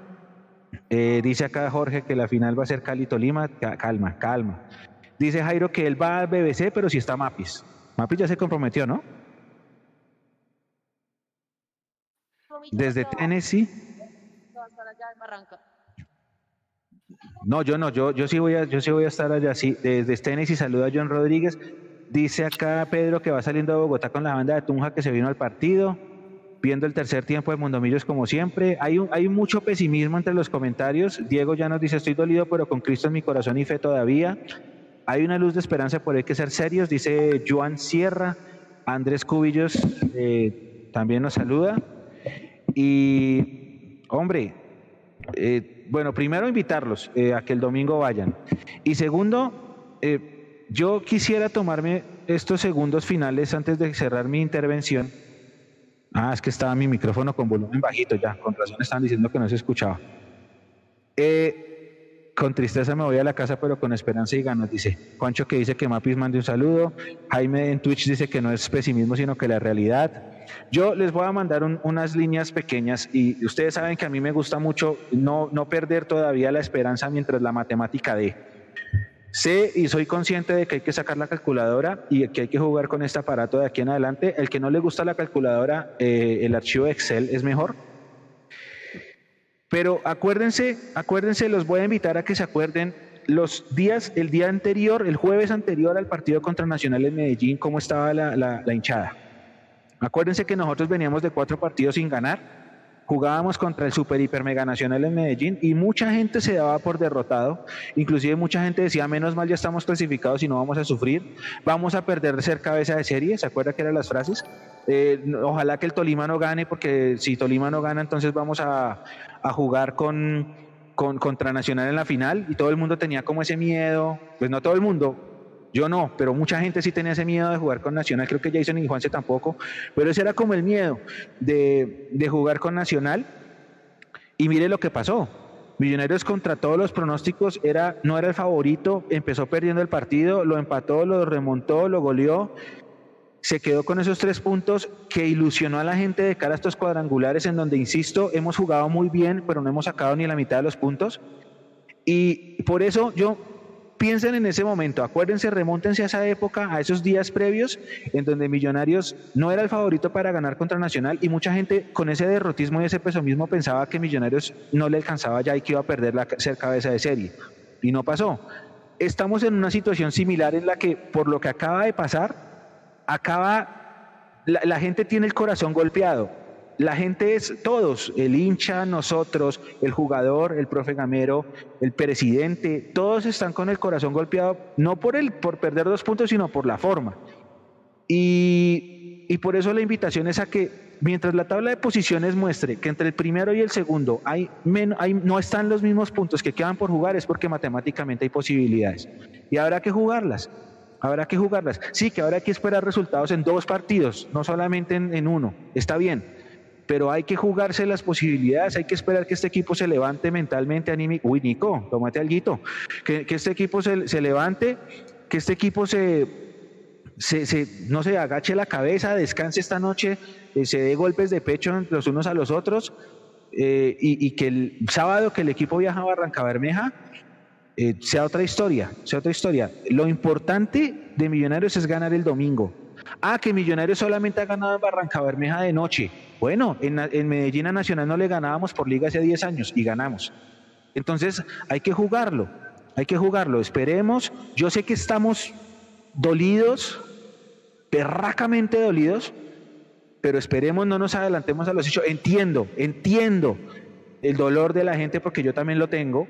C: Eh, dice acá Jorge que la final va a ser Cali-Tolima. Ca- Calma, calma. Dice Jairo que él va al BBC, pero si está Mapis. Mapis ya se comprometió, ¿no? Desde Tennessee.
D: Va a estar allá en Barranca.
C: No, yo no, yo, yo sí voy a, yo sí voy a estar allá. Sí, desde Tennessee saluda a John Rodríguez. Dice acá Pedro que va saliendo de Bogotá con la banda de Tunja que se vino al partido, viendo el tercer tiempo de Mundomillos como siempre. Hay, un, hay mucho pesimismo entre los comentarios. Diego ya nos dice, estoy dolido, pero con Cristo en mi corazón y fe todavía. Hay una luz de esperanza, por hay que ser serios, dice Joan Sierra. Andrés Cubillos eh, también nos saluda. Y, hombre, eh, bueno, primero invitarlos eh, a que el domingo vayan. Y segundo, eh, yo quisiera tomarme estos segundos finales antes de cerrar mi intervención. Ah, es que estaba mi micrófono con volumen bajito ya, con razón estaban diciendo que no se escuchaba. Eh, con tristeza me voy a la casa, pero con esperanza y ganas, dice. Juancho que dice que Mapis mande un saludo. Jaime en Twitch dice que no es pesimismo, sino que la realidad. Yo les voy a mandar un- unas líneas pequeñas y ustedes saben que a mí me gusta mucho no, no perder todavía la esperanza mientras la matemática dé. Sé y soy consciente de que hay que sacar la calculadora y que hay que jugar con este aparato de aquí en adelante. El que no le gusta la calculadora, eh, el archivo Excel es mejor. Pero acuérdense, acuérdense, los voy a invitar a que se acuerden los días, el día anterior, el jueves anterior al partido contra Nacional en Medellín, cómo estaba la, la hinchada. Acuérdense que nosotros veníamos de cuatro partidos sin ganar. Jugábamos contra el Super Hiper Mega Nacional en Medellín y mucha gente se daba por derrotado, inclusive mucha gente decía, menos mal ya estamos clasificados y no vamos a sufrir, vamos a perder de ser cabeza de serie, ¿se acuerda que eran las frases? Eh, ojalá que el Tolima no gane, porque si Tolima no gana, entonces vamos a, jugar con, con, contra Nacional en la final y todo el mundo tenía como ese miedo, pues no todo el mundo, yo no, pero mucha gente sí tenía ese miedo de jugar con Nacional. Creo que Jason y Juanse tampoco. Pero ese era como el miedo de, jugar con Nacional. Y mire lo que pasó. Millonarios contra todos los pronósticos era, no era el favorito, empezó perdiendo el partido, lo empató, lo remontó, lo goleó, se quedó con esos tres puntos que ilusionó a la gente de cara a estos cuadrangulares en donde, insisto, hemos jugado muy bien, pero no hemos sacado ni la mitad de los puntos. Y por eso yo piensen en ese momento, acuérdense, remóntense a esa época, a esos días previos, en donde Millonarios no era el favorito para ganar contra Nacional y mucha gente con ese derrotismo y ese peso mismo pensaba que Millonarios no le alcanzaba ya y que iba a perder la ser cabeza de serie. Y no pasó. Estamos en una situación similar en la que, por lo que acaba de pasar, acaba, la gente tiene el corazón golpeado la gente es todos, el hincha, nosotros, el jugador, el profe Gamero, el presidente, todos están con el corazón golpeado, no por, el, por perder dos puntos, sino por la forma. Y, por eso la invitación es a que mientras la tabla de posiciones muestre que entre el primero y el segundo hay, hay, no están los mismos puntos que quedan por jugar, es porque matemáticamente hay posibilidades. Y habrá que jugarlas. Habrá que jugarlas. Sí, que habrá que esperar resultados en dos partidos, no solamente en, en uno. Está bien pero hay que jugarse las posibilidades, hay que esperar que este equipo se levante mentalmente, anímico. Uy, Nico, tómate algo. Que, que este equipo se, levante, que este equipo se, se, no se agache la cabeza, descanse esta noche, eh, se dé golpes de pecho los unos a los otros, eh, y, y, que el sábado que el equipo viaja a Barranca Bermeja, eh, sea otra historia, sea otra historia. Lo importante de Millonarios es ganar el domingo. Ah, que Millonarios solamente ha ganado en Barranca Bermeja de noche. Bueno, en, Medellín a Nacional no le ganábamos por liga hace 10 años y ganamos. Entonces hay que jugarlo, hay que jugarlo. Esperemos. Yo sé que estamos dolidos, perracamente dolidos, pero esperemos no nos adelantemos a los hechos. Entiendo, entiendo el dolor de la gente porque yo también lo tengo,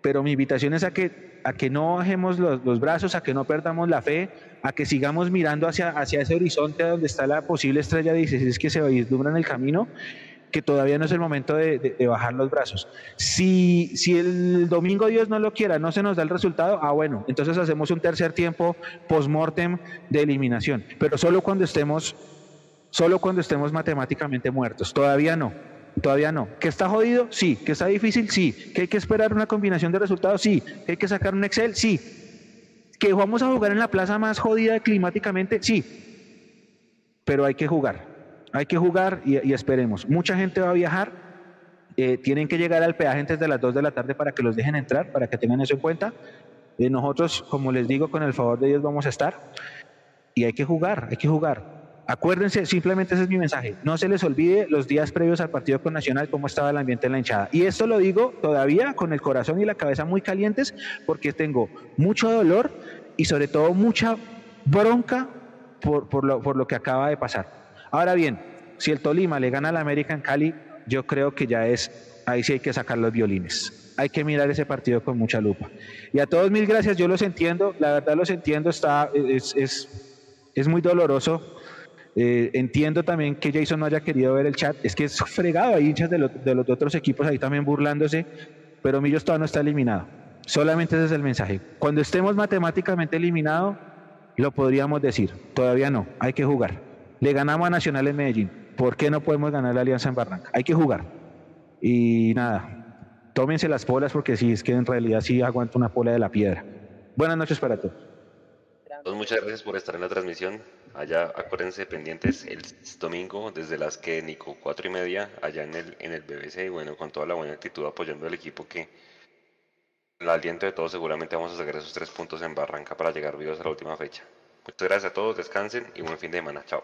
C: pero mi invitación es a que, a que no bajemos los, los brazos, a que no perdamos la fe, a que sigamos mirando hacia, hacia ese horizonte donde está la posible estrella 16 que se vislumbra en el camino, que todavía no es el momento de, bajar los brazos. Si, si el domingo Dios no lo quiera, no se nos da el resultado, ah bueno, entonces hacemos un tercer tiempo post-mortem de eliminación, pero solo cuando estemos, solo cuando estemos matemáticamente muertos, todavía no. Todavía no. ¿Que está jodido? Sí. ¿Que está difícil? Sí. ¿Que hay que esperar una combinación de resultados? Sí. ¿Que hay que sacar un Excel? Sí ¿Que vamos a jugar en la plaza más jodida climáticamente? Sí, pero hay que jugar, hay que jugar y, esperemos. Mucha gente va a viajar, eh, tienen que llegar al peaje antes de las 2 de la tarde para que los dejen entrar, para que tengan eso en cuenta. Eh, nosotros, como les digo, con el favor de Dios vamos a estar y hay que jugar, hay que jugar. Acuérdense, simplemente ese es mi mensaje. No se les olvide los días previos al partido con Nacional, cómo estaba el ambiente en la hinchada. Y esto lo digo todavía con el corazón y la cabeza muy calientes, porque tengo mucho dolor y sobre todo mucha bronca por, por, lo, por lo que acaba de pasar. Ahora bien, si el Tolima le gana al América en Cali, yo creo que ya es, ahí sí hay que sacar los violines. Hay que mirar ese partido con mucha lupa. Y a todos mil gracias, yo los entiendo, la verdad los entiendo, está, es, es, es muy doloroso eh, entiendo también que Jason no haya querido ver el chat, es que es fregado, hay hinchas de, de los otros equipos ahí también burlándose, pero Millos todavía no está eliminado. Solamente ese es el mensaje. Cuando estemos matemáticamente eliminados, lo podríamos decir. Todavía no, hay que jugar. Le ganamos a Nacional en Medellín. ¿Por qué no podemos ganar la Alianza en Barranca? Hay que jugar. Y nada, tómense las polas porque sí, es que en realidad sí aguanto una pola de la piedra. Buenas noches para todos.
A: Pues muchas gracias por estar en la transmisión. Allá acuérdense pendientes el domingo desde las que Nico cuatro y media allá en el en el BBC y bueno con toda la buena actitud apoyando al equipo que el aliento de todos seguramente vamos a sacar esos tres puntos en Barranca para llegar vivos a la última fecha. Muchas gracias a todos, descansen y buen fin de semana. Chao.